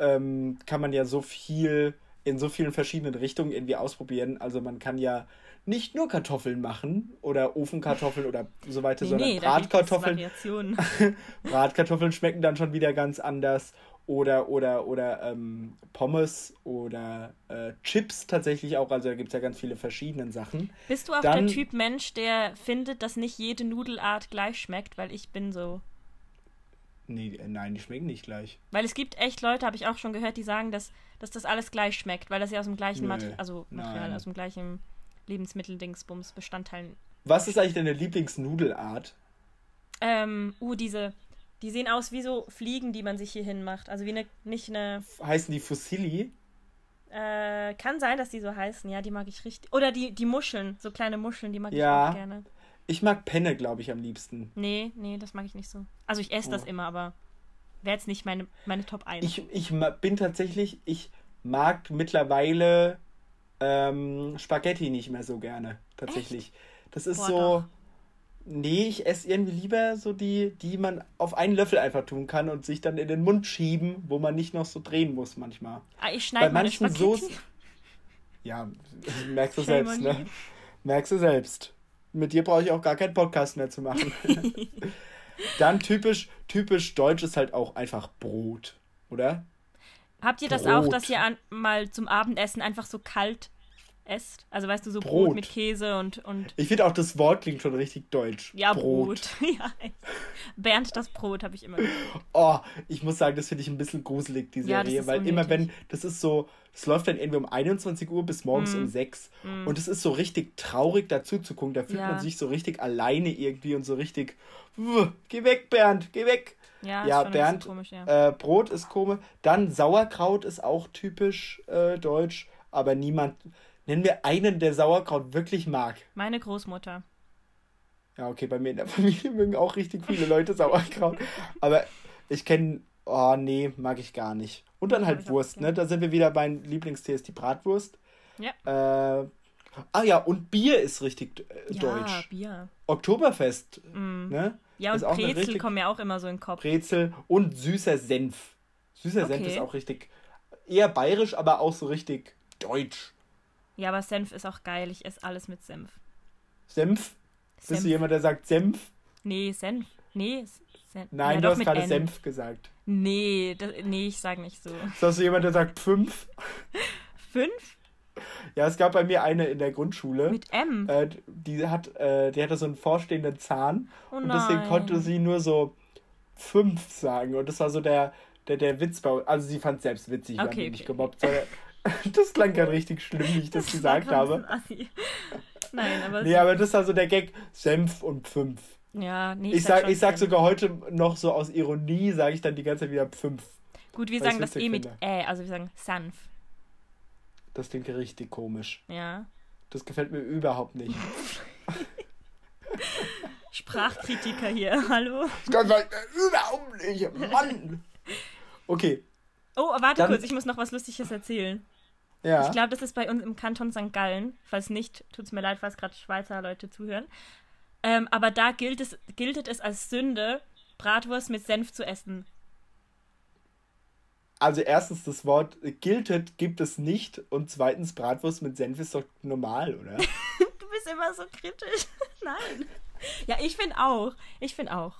Ähm, kann man ja so viel in so vielen verschiedenen Richtungen irgendwie ausprobieren. Also man kann ja nicht nur Kartoffeln machen oder Ofenkartoffeln oder *laughs* so weiter, nee, sondern nee, Bratkartoffeln. *laughs* Bratkartoffeln schmecken dann schon wieder ganz anders oder oder oder ähm, Pommes oder äh, Chips tatsächlich auch. Also da gibt es ja ganz viele verschiedene Sachen. Bist du auch Dann, der Typ Mensch, der findet, dass nicht jede Nudelart gleich schmeckt? Weil ich bin so. Nee, äh, nein, die schmecken nicht gleich. Weil es gibt echt Leute, habe ich auch schon gehört, die sagen, dass, dass das alles gleich schmeckt, weil das ja aus dem gleichen Material, also Material, aus dem gleichen Lebensmitteldingsbums, Bestandteilen. Was ist eigentlich deine Lieblingsnudelart? Ähm, uh, diese die sehen aus wie so Fliegen, die man sich hier hin macht. Also wie eine, nicht eine. Heißen die Fossili? Äh, kann sein, dass die so heißen, ja, die mag ich richtig. Oder die, die Muscheln, so kleine Muscheln, die mag ja, ich auch gerne. Ich mag Penne, glaube ich, am liebsten. Nee, nee, das mag ich nicht so. Also ich esse oh. das immer, aber wäre jetzt nicht meine, meine Top 1. Ich, ich bin tatsächlich, ich mag mittlerweile ähm, Spaghetti nicht mehr so gerne. Tatsächlich. Echt? Das ist Boah, so. Doch. Nee, ich esse irgendwie lieber so die, die man auf einen Löffel einfach tun kann und sich dann in den Mund schieben, wo man nicht noch so drehen muss manchmal. Ah, ich schneide Bei manchen Soßen. Ja, *laughs* merkst du selbst, ne? Merkst du selbst. Mit dir brauche ich auch gar keinen Podcast mehr zu machen. *laughs* dann typisch, typisch deutsch ist halt auch einfach Brot, oder? Habt ihr das Brot. auch, dass ihr an, mal zum Abendessen einfach so kalt esst. Also weißt du, so Brot, Brot mit Käse und, und. Ich finde auch das Wort klingt schon richtig deutsch. Ja, Brot. Brot. *laughs* ja, Bernd das Brot habe ich immer gehört. Oh, ich muss sagen, das finde ich ein bisschen gruselig, die Serie. Ja, weil unnötig. immer wenn, das ist so, es läuft dann irgendwie um 21 Uhr bis morgens mm. um 6. Mm. Und es ist so richtig traurig dazu zu gucken. Da fühlt ja. man sich so richtig alleine irgendwie und so richtig, geh weg, Bernd, geh weg. Ja, ja Bernd, komisch, ja. Äh, Brot ist komisch. Dann Sauerkraut ist auch typisch äh, deutsch, aber niemand, Nennen wir einen, der Sauerkraut wirklich mag. Meine Großmutter. Ja, okay, bei mir in der *laughs* Familie mögen auch richtig viele Leute Sauerkraut. Aber ich kenne, oh nee, mag ich gar nicht. Und dann halt Wurst, ne? Da sind wir wieder beim Lieblingstee, ist die Bratwurst. Ja. Äh, ah ja, und Bier ist richtig äh, ja, deutsch. Ja, Bier. Oktoberfest, mm. ne? Ja, und Brezel richtig... kommen ja auch immer so in den Kopf. Brezel und süßer Senf. Süßer okay. Senf ist auch richtig, eher bayerisch, aber auch so richtig deutsch. Ja, aber Senf ist auch geil. Ich esse alles mit Senf. Senf? Senf. Bist du jemand, der sagt Senf? Nee, Senf. Nee, Senf. Nein, ja, du hast gerade Senf gesagt. Nee, das, nee, ich sage nicht so. Ist das jemand, der sagt fünf? fünf? Ja, es gab bei mir eine in der Grundschule. Mit M? Äh, die, hat, äh, die hatte so einen vorstehenden Zahn. Oh und deswegen konnte sie nur so fünf sagen. Und das war so der, der, der Witz bei uns. Also sie fand es selbst witzig, okay, okay. nicht gemobbt. *laughs* Das klang gerade richtig schlimm, wie ich das, das gesagt habe. *laughs* Nein, aber. Nee, aber das war so der Gag: Senf und fünf. Ja, nee, ich, sag, ich sag sogar heute noch so aus Ironie, sage ich dann die ganze Zeit wieder fünf. Gut, wir sagen das eh mit Ä, also wir sagen sanf. Das klingt richtig komisch. Ja. Das gefällt mir überhaupt nicht. *laughs* Sprachkritiker hier, hallo? Das gefällt mir überhaupt nicht, Mann! Okay. Oh, warte Dann, kurz, ich muss noch was Lustiges erzählen. Ja. Ich glaube, das ist bei uns im Kanton St. Gallen. Falls nicht, tut es mir leid, falls gerade Schweizer Leute zuhören. Ähm, aber da gilt es, gilt es als Sünde, Bratwurst mit Senf zu essen. Also erstens, das Wort giltet gibt es nicht und zweitens, Bratwurst mit Senf ist doch normal, oder? *laughs* du bist immer so kritisch. *laughs* Nein. Ja, ich finde auch. Ich finde auch.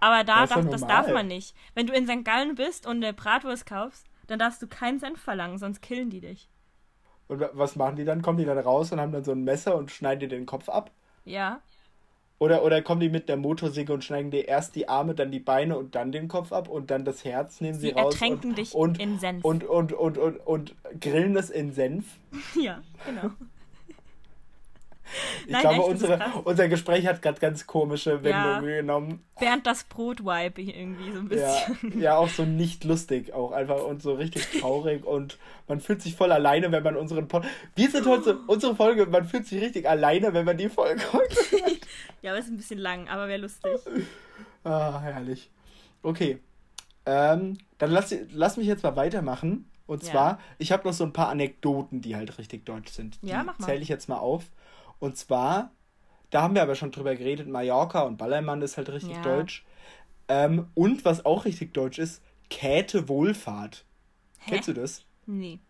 Aber da das, darf, das darf man nicht. Wenn du in St. Gallen bist und eine Bratwurst kaufst, dann darfst du keinen Senf verlangen, sonst killen die dich. Und was machen die dann? Kommen die dann raus und haben dann so ein Messer und schneiden dir den Kopf ab? Ja. Oder, oder kommen die mit der Motorsäge und schneiden dir erst die Arme, dann die Beine und dann den Kopf ab und dann das Herz nehmen sie, sie raus. ertränken und, dich und, in Senf. Und, und, und, und, und, grillen es in Senf. *laughs* Ja, genau. Ich Nein, glaube, echt, unsere, unser Gespräch hat gerade ganz komische Wendungen ja, genommen. Während das Brot-Vibe irgendwie so ein bisschen. Ja, ja, auch so *laughs* nicht lustig, auch einfach und so richtig traurig und man fühlt sich voll alleine, wenn man unseren Pod Wir sind heute *gasps* unsere Folge, man fühlt sich richtig alleine, wenn man die Folge heute *laughs* Ja, aber ist ein bisschen lang, aber wäre lustig. Ah, herrlich. Okay. Ähm, dann lass, lass mich jetzt mal weitermachen. Und zwar, ja. ich habe noch so ein paar Anekdoten, die halt richtig deutsch sind. Die ja, mach mal. zähle ich jetzt mal auf. Und zwar, da haben wir aber schon drüber geredet, Mallorca und Ballermann ist halt richtig ja. deutsch. Ähm, und was auch richtig deutsch ist, Käthe Wohlfahrt. Hä? Kennst du das? Nee.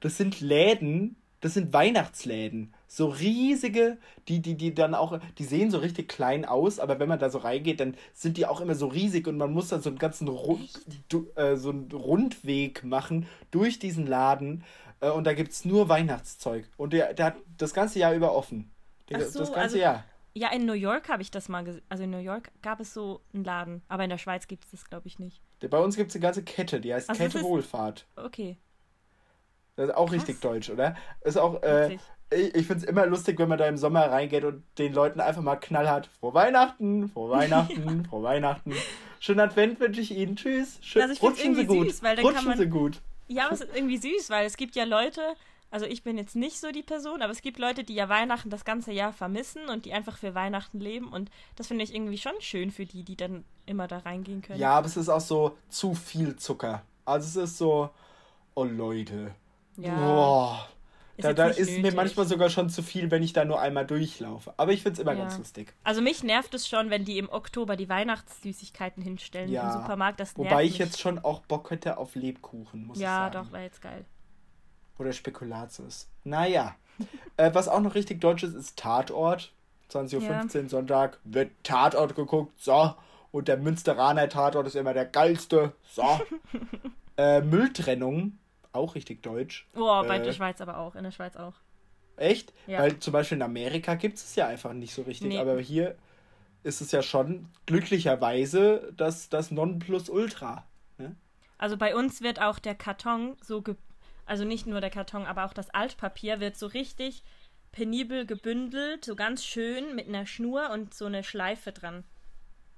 Das sind Läden, das sind Weihnachtsläden. So riesige, die, die, die dann auch, die sehen so richtig klein aus, aber wenn man da so reingeht, dann sind die auch immer so riesig und man muss dann so einen ganzen Rund, du, äh, so einen Rundweg machen durch diesen Laden. Äh, und da gibt es nur Weihnachtszeug. Und der, der hat das ganze Jahr über offen. Der, so, das ganze also, Jahr. Ja, in New York habe ich das mal gesehen. Also in New York gab es so einen Laden. Aber in der Schweiz gibt es das, glaube ich, nicht. Bei uns gibt es eine ganze Kette, die heißt also Kette Wohlfahrt. Okay. Das ist auch Krass. richtig deutsch, oder? Ist auch, äh, ich, ich finde es immer lustig, wenn man da im Sommer reingeht und den Leuten einfach mal knallhart Frohe Weihnachten, frohe Weihnachten, *laughs* ja. frohe Weihnachten. Schönen Advent wünsche ich Ihnen. Tschüss. Schön, also ich rutschen Sie gut. Süß, rutschen man, Sie gut. Ja, aber es ist irgendwie süß, weil es gibt ja Leute, also ich bin jetzt nicht so die Person, aber es gibt Leute, die ja Weihnachten das ganze Jahr vermissen und die einfach für Weihnachten leben und das finde ich irgendwie schon schön für die, die dann immer da reingehen können. Ja, aber es ist auch so zu viel Zucker. Also es ist so, oh Leute. Ja. Boah. Ist da, da ist nötig. mir manchmal sogar schon zu viel, wenn ich da nur einmal durchlaufe. Aber ich finde es immer ja. ganz lustig. Also mich nervt es schon, wenn die im Oktober die Weihnachtssüßigkeiten hinstellen ja. im Supermarkt. Das Wobei ich mich. jetzt schon auch Bock hätte auf Lebkuchen, muss ja, ich sagen. Ja, doch, wäre jetzt geil. Oder Spekulatius. Naja. *laughs* äh, was auch noch richtig deutsch ist, ist Tatort. 20.15 Uhr. Sonntag wird Tatort geguckt. So. Und der Münsteraner Tatort ist immer der geilste. So. *laughs* äh, Mülltrennung auch richtig deutsch. Boah, bei äh, der Schweiz aber auch, in der Schweiz auch. Echt? Ja. Weil zum Beispiel in Amerika gibt es ja einfach nicht so richtig, nee. aber hier ist es ja schon glücklicherweise das, das Nonplusultra. Ne? Also bei uns wird auch der Karton so, also nicht nur der Karton, aber auch das Altpapier wird so richtig penibel gebündelt, so ganz schön mit einer Schnur und so eine Schleife dran.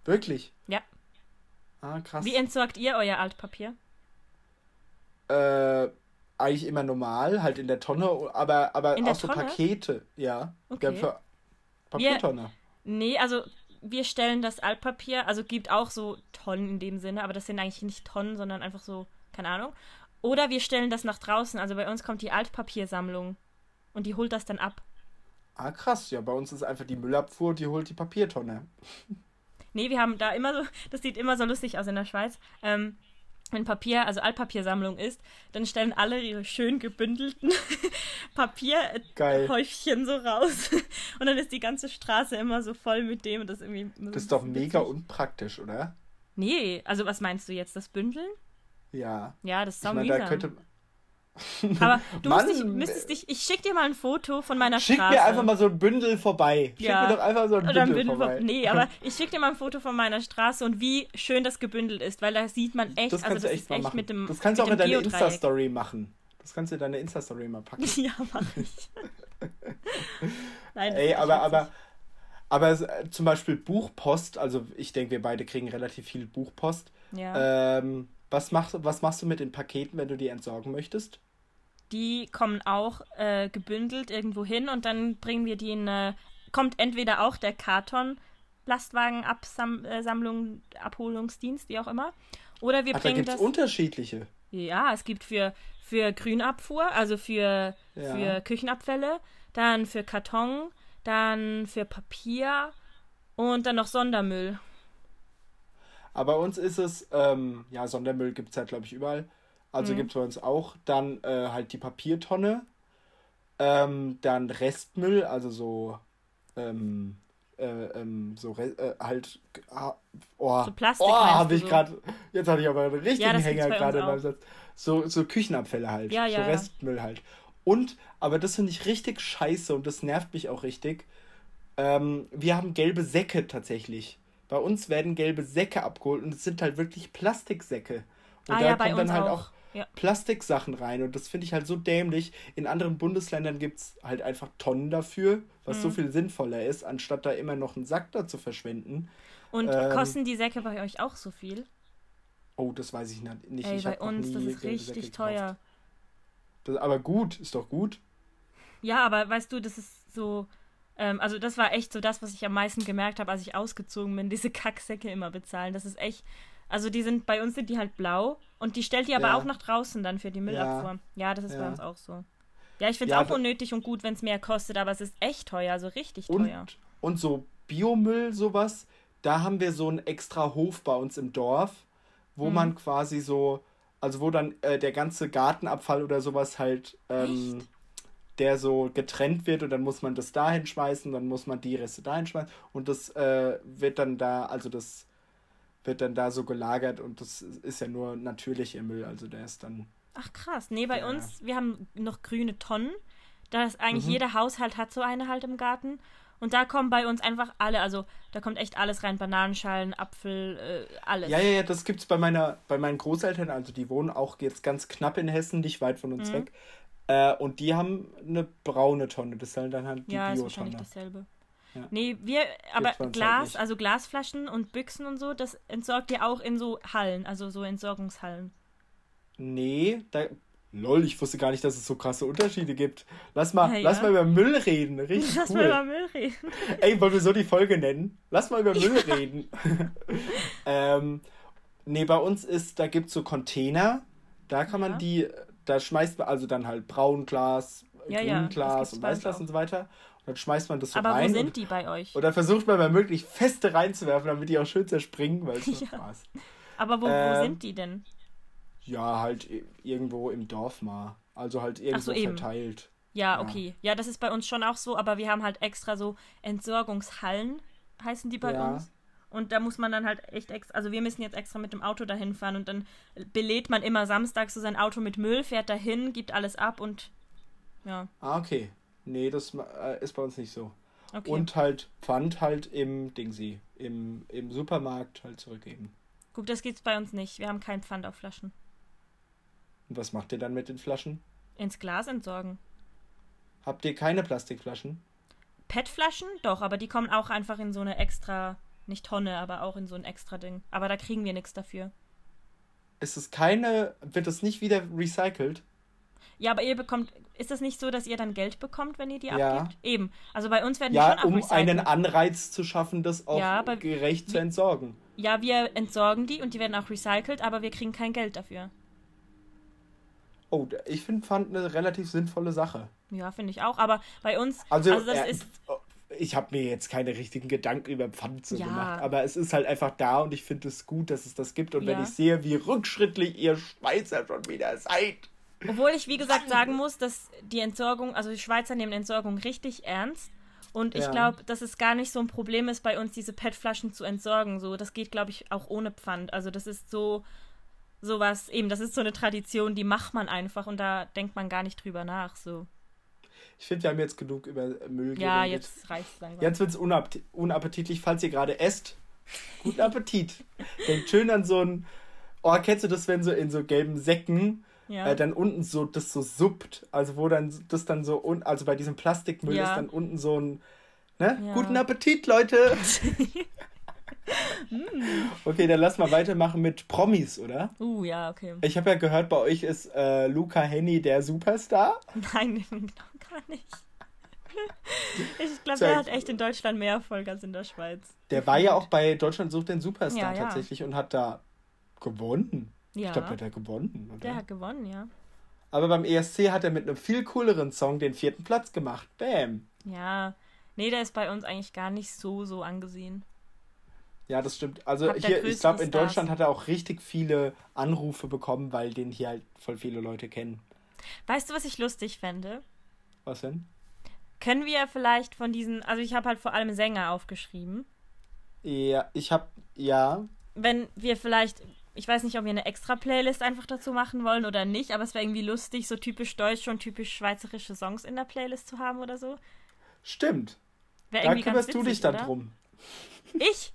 Wirklich? Ja. Ah, krass. Wie entsorgt ihr euer Altpapier? Äh, eigentlich immer normal, halt in der Tonne, aber, aber auch so Tonne? Pakete, ja. Okay. Für Papiertonne. Wir, nee, also wir stellen das Altpapier, also gibt auch so Tonnen in dem Sinne, aber das sind eigentlich nicht Tonnen, sondern einfach so, keine Ahnung. Oder wir stellen das nach draußen, also bei uns kommt die Altpapiersammlung und die holt das dann ab. Ah, krass, ja, bei uns ist einfach die Müllabfuhr, die holt die Papiertonne. Nee, wir haben da immer so, *laughs* das sieht immer so lustig aus in der Schweiz. Ähm, wenn Papier, also Altpapiersammlung ist, dann stellen alle ihre schön gebündelten *laughs* Papierhäufchen so raus. Und dann ist die ganze Straße immer so voll mit dem. Und das, irgendwie das ist doch mega unpraktisch, oder? Nee, also was meinst du jetzt, das Bündeln? Ja. Ja, das ist ich meine, da könnte, *laughs* aber du Mann, musst dich, müsstest dich, ich schick dir mal ein Foto von meiner schick Straße. Schick mir einfach mal so ein Bündel vorbei. Schick ja. mir doch einfach so ein Bündel, ein Bündel vorbei. Nee, aber *laughs* ich schick dir mal ein Foto von meiner Straße und wie schön das gebündelt ist, weil da sieht man echt, das also das echt ist echt machen. mit dem Das kannst du auch in deine Insta-Story machen. Das kannst du in deine Insta-Story mal packen. *laughs* ja, mach ich. Nein, Ey, aber, aber, Aber äh, zum Beispiel Buchpost, also ich denke, wir beide kriegen relativ viel Buchpost. Ja. Ähm, was, machst, was machst du mit den Paketen, wenn du die entsorgen möchtest? Die kommen auch äh, gebündelt irgendwo hin und dann bringen wir die in eine, kommt entweder auch der Karton Lastwagenabsammlung, äh, Abholungsdienst, wie auch immer. Oder wir Ach, bringen da das. unterschiedliche. Ja, es gibt für, für Grünabfuhr, also für, ja. für Küchenabfälle, dann für Karton, dann für Papier und dann noch Sondermüll. Aber bei uns ist es, ähm, ja, Sondermüll gibt es halt, glaube ich, überall. Also mhm. gibt es bei uns auch dann äh, halt die Papiertonne, ähm, dann Restmüll, also so, ähm, äh, ähm, so äh, halt, ah, oh, so Plastik. Oh, habe ich so. gerade, jetzt hatte ich aber einen richtigen ja, Hänger gerade in meinem Satz. So, so Küchenabfälle halt, ja, ja, so Restmüll halt. Und, aber das finde ich richtig scheiße und das nervt mich auch richtig. Ähm, wir haben gelbe Säcke tatsächlich. Bei uns werden gelbe Säcke abgeholt und es sind halt wirklich Plastiksäcke. Und ah, da ja, kommen dann halt auch, auch ja. Plastiksachen rein. Und das finde ich halt so dämlich. In anderen Bundesländern gibt es halt einfach Tonnen dafür, was mhm. so viel sinnvoller ist, anstatt da immer noch einen Sack da zu verschwenden. Und ähm, kosten die Säcke bei euch auch so viel? Oh, das weiß ich nicht. Ey, ich bei uns, das ist richtig teuer. Das, aber gut, ist doch gut. Ja, aber weißt du, das ist so. Ähm, also, das war echt so das, was ich am meisten gemerkt habe, als ich ausgezogen bin, *laughs* diese Kacksäcke immer bezahlen. Das ist echt. Also, die sind, bei uns sind die halt blau und die stellt die aber ja. auch nach draußen dann für die Müllabfuhr. Ja, ja das ist ja. bei uns auch so. Ja, ich finde es auch unnötig und gut, wenn es mehr kostet, aber es ist echt teuer, also richtig und, teuer. Und so Biomüll, sowas, da haben wir so einen extra Hof bei uns im Dorf, wo hm. man quasi so also wo dann äh, der ganze Gartenabfall oder sowas halt, ähm, der so getrennt wird und dann muss man das da hinschmeißen, dann muss man die Reste da hinschmeißen und das äh, wird dann da, also das wird dann da so gelagert und das ist ja nur natürlicher Müll, also der ist dann. Ach krass, nee, bei ja. uns, wir haben noch grüne Tonnen, da ist eigentlich mhm. jeder Haushalt hat so eine halt im Garten und da kommen bei uns einfach alle, also da kommt echt alles rein, Bananenschalen, Apfel, äh, alles. Ja, ja, ja, das gibt's bei meiner, bei meinen Großeltern, also die wohnen auch jetzt ganz knapp in Hessen, nicht weit von uns mhm. weg. Äh, und die haben eine braune Tonne, das sind dann halt die Ja, ist wahrscheinlich dasselbe. Ja. Nee, wir, aber Glas, halt also Glasflaschen und Büchsen und so, das entsorgt ihr auch in so Hallen, also so Entsorgungshallen. Nee, da Lol, ich wusste gar nicht, dass es so krasse Unterschiede gibt. Lass mal, ja, lass mal über Müll reden. Richtig *laughs* lass cool. mal über Müll reden. Ey, wollen wir so die Folge nennen? Lass mal über Müll reden. *laughs* ähm, nee, bei uns ist, da gibt es so Container. Da kann man die, da schmeißt man also dann halt Braunglas, ja, Grünglas und Weißglas und so weiter. Dann schmeißt man das so Aber rein. Aber wo sind die bei euch? Und dann versucht man mal möglich feste reinzuwerfen, damit die auch schön zerspringen, weil es *laughs* ja. Spaß. Aber wo, ähm, wo sind die denn? Ja, halt irgendwo im Dorf mal. Also halt irgendwo so, verteilt. Ja, ja, okay. Ja, das ist bei uns schon auch so, aber wir haben halt extra so Entsorgungshallen, heißen die bei ja. uns. Und da muss man dann halt echt extra, also wir müssen jetzt extra mit dem Auto dahin fahren und dann belädt man immer samstags so sein Auto mit Müll, fährt dahin, gibt alles ab und ja. Ah, okay. Nee, das äh, ist bei uns nicht so. Okay. Und halt Pfand halt im Dingsy, im, im Supermarkt halt zurückgeben. Guck, das gibt's bei uns nicht. Wir haben kein Pfand auf Flaschen. Und was macht ihr dann mit den Flaschen? Ins Glas entsorgen. Habt ihr keine Plastikflaschen? PET-Flaschen? Doch, aber die kommen auch einfach in so eine extra, nicht Tonne, aber auch in so ein extra Ding. Aber da kriegen wir nichts dafür. Ist es keine, wird das nicht wieder recycelt? Ja, aber ihr bekommt, ist das nicht so, dass ihr dann Geld bekommt, wenn ihr die ja. abgebt? Eben. Also bei uns werden ja, die schon um einen Anreiz zu schaffen, das auch ja, gerecht zu entsorgen. Ja, wir entsorgen die und die werden auch recycelt, aber wir kriegen kein Geld dafür. Oh, ich finde Pfand eine relativ sinnvolle Sache. Ja, finde ich auch. Aber bei uns, also, also das äh, ist. Ich habe mir jetzt keine richtigen Gedanken über Pfand so ja. gemacht, aber es ist halt einfach da und ich finde es gut, dass es das gibt. Und wenn ich sehe, wie rückschrittlich ihr Schweizer schon wieder seid. Obwohl ich, wie gesagt, sagen muss, dass die Entsorgung, also die Schweizer nehmen Entsorgung richtig ernst. Und ich ja. glaube, dass es gar nicht so ein Problem ist, bei uns diese PET-Flaschen zu entsorgen. So, das geht, glaube ich, auch ohne Pfand. Also das ist so, sowas, eben, das ist so eine Tradition, die macht man einfach und da denkt man gar nicht drüber nach. So. Ich finde, wir haben jetzt genug über Müll geredet. Ja, jetzt reicht es langsam. Jetzt wird es unapp unappetitlich, falls ihr gerade esst. Guten Appetit. Denkt schön an so ein. Oh, kennst du das, wenn so in so gelben Säcken ja. äh, dann unten so das so suppt? Also wo dann das dann so un also bei diesem Plastikmüll ja. ist dann unten so ein Ne? Ja. Guten Appetit, Leute! *laughs* *laughs* okay, dann lass mal weitermachen mit Promis, oder? Uh, ja, okay. Ich habe ja gehört, bei euch ist äh, Luca Henny der Superstar. Nein, *laughs* genau gar nicht. Ich glaube, der hat echt in Deutschland mehr Erfolg als in der Schweiz. Der war ja auch bei Deutschland sucht den Superstar Ja, ja. tatsächlich und hat da gewonnen. Ja, Ich glaube, der hat gewonnen. Oder? der hat gewonnen, ja. Aber beim ESC hat er mit einem viel cooleren Song den vierten Platz gemacht. Bam. Ja. Nee, der ist bei uns eigentlich gar nicht so, so angesehen. Ja, das stimmt. Also der hier, ich glaube, in Stars. Deutschland hat er auch richtig viele Anrufe bekommen, weil den hier halt voll viele Leute kennen. Weißt du, was ich lustig fände? Was denn? Können wir vielleicht von diesen, also ich habe halt vor allem Sänger aufgeschrieben. Ja, ich habe, ja, Wenn wir vielleicht, ich weiß nicht, ob wir eine extra Playlist einfach dazu machen wollen oder nicht, aber es wäre irgendwie lustig, so typisch deutsche und typisch schweizerische Songs in der Playlist zu haben oder so. stimmt. Wäre Da kümmerst du witzig, dich dann oder? drum. Ich?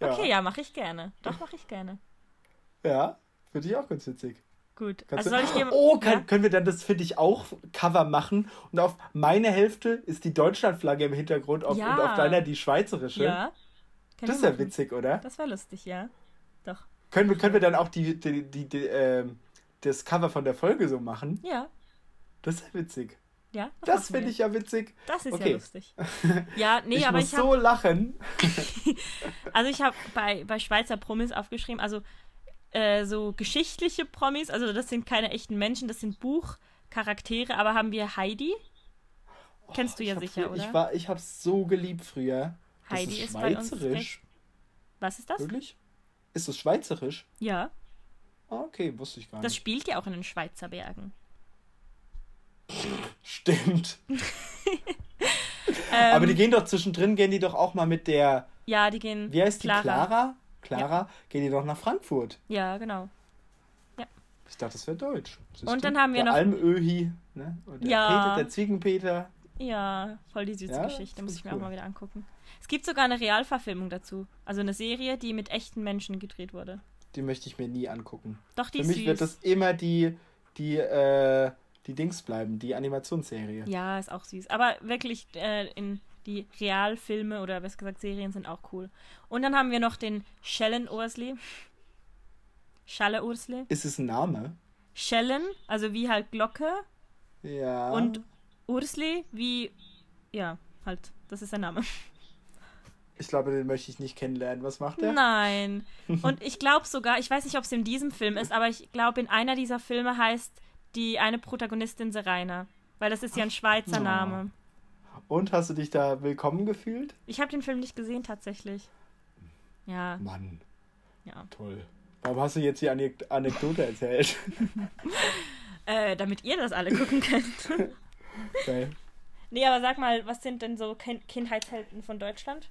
Ja. Okay, ja, mache ich gerne. Doch, mache ich gerne. Ja, finde ich auch ganz witzig. Gut. Kannst also du- oh, kann, ja? können wir dann das, finde ich, auch Cover machen? Und auf meine Hälfte ist die Deutschlandflagge im Hintergrund auf, Ja. und auf deiner die schweizerische. Ja. Können das ist ja witzig, oder? Das wäre lustig, ja. Doch. Können wir, können wir dann auch die, die, die, die, ähm, das Cover von der Folge so machen? Ja. Das ist ja witzig. Ja. Das machen finde ich ja witzig. Das ist okay. ja lustig. Ja, *laughs* nee, ich aber muss ich habe. so lachen. *laughs* Also ich habe bei, bei Schweizer Promis aufgeschrieben, also äh, so geschichtliche Promis, also das sind keine echten Menschen, das sind Buchcharaktere, aber haben wir Heidi. Kennst du Oh, ja hab sicher, früher- oder? Ich, war, ich hab's so geliebt früher. Das Heidi ist ist bei uns Was ist das? Wirklich? Ist das schweizerisch? Ja, Ah, okay, wusste ich gar das nicht. spielt ja auch in den Schweizer Bergen. *laughs* Stimmt. *laughs* Ähm, Aber die gehen doch zwischendrin, gehen die doch auch mal mit der, ja, die gehen. wie heißt die, Clara. Clara? Clara, gehen die doch nach Frankfurt. Ja, genau. Ich dachte, das wäre deutsch. Siehst Und du? dann haben wir der noch- Almöhi, ne? Und der Ja. Peter, der Ziegenpeter. Ja, voll die süße Ja, Geschichte, das muss ich mir cool. auch mal wieder angucken. Es gibt sogar eine Realverfilmung dazu. Also eine Serie, die mit echten Menschen gedreht wurde. Die möchte ich mir nie angucken. Doch, die Für mich süß. wird das immer die, die, äh, die Dings bleiben, die Animationsserie. Ja, ist auch süß. Aber wirklich, äh, in die Realfilme oder besser gesagt Serien sind auch cool. Und dann haben wir noch den Schellen Ursli. Schalle Ursli. Ist es ein Name? Schellen, also wie halt Glocke. Ja. Und Ursli wie, ja, halt, das ist der Name. Ich glaube, den möchte ich nicht kennenlernen. Was macht er? Nein. *laughs* Und ich glaube sogar, ich weiß nicht, ob es in diesem Film ist, aber ich glaube, in einer dieser Filme heißt die eine Protagonistin Serena. Weil das ist ja ein Schweizer. Name. Und hast du dich da willkommen gefühlt? Ich habe den Film nicht gesehen, tatsächlich. Ja, Mann, ja. toll. Warum hast du jetzt die Anek Anekdote erzählt? *laughs* Äh, damit ihr das alle gucken könnt. *laughs* Geil. nee, aber sag mal, was sind denn so Kin Kindheitshelden von Deutschland?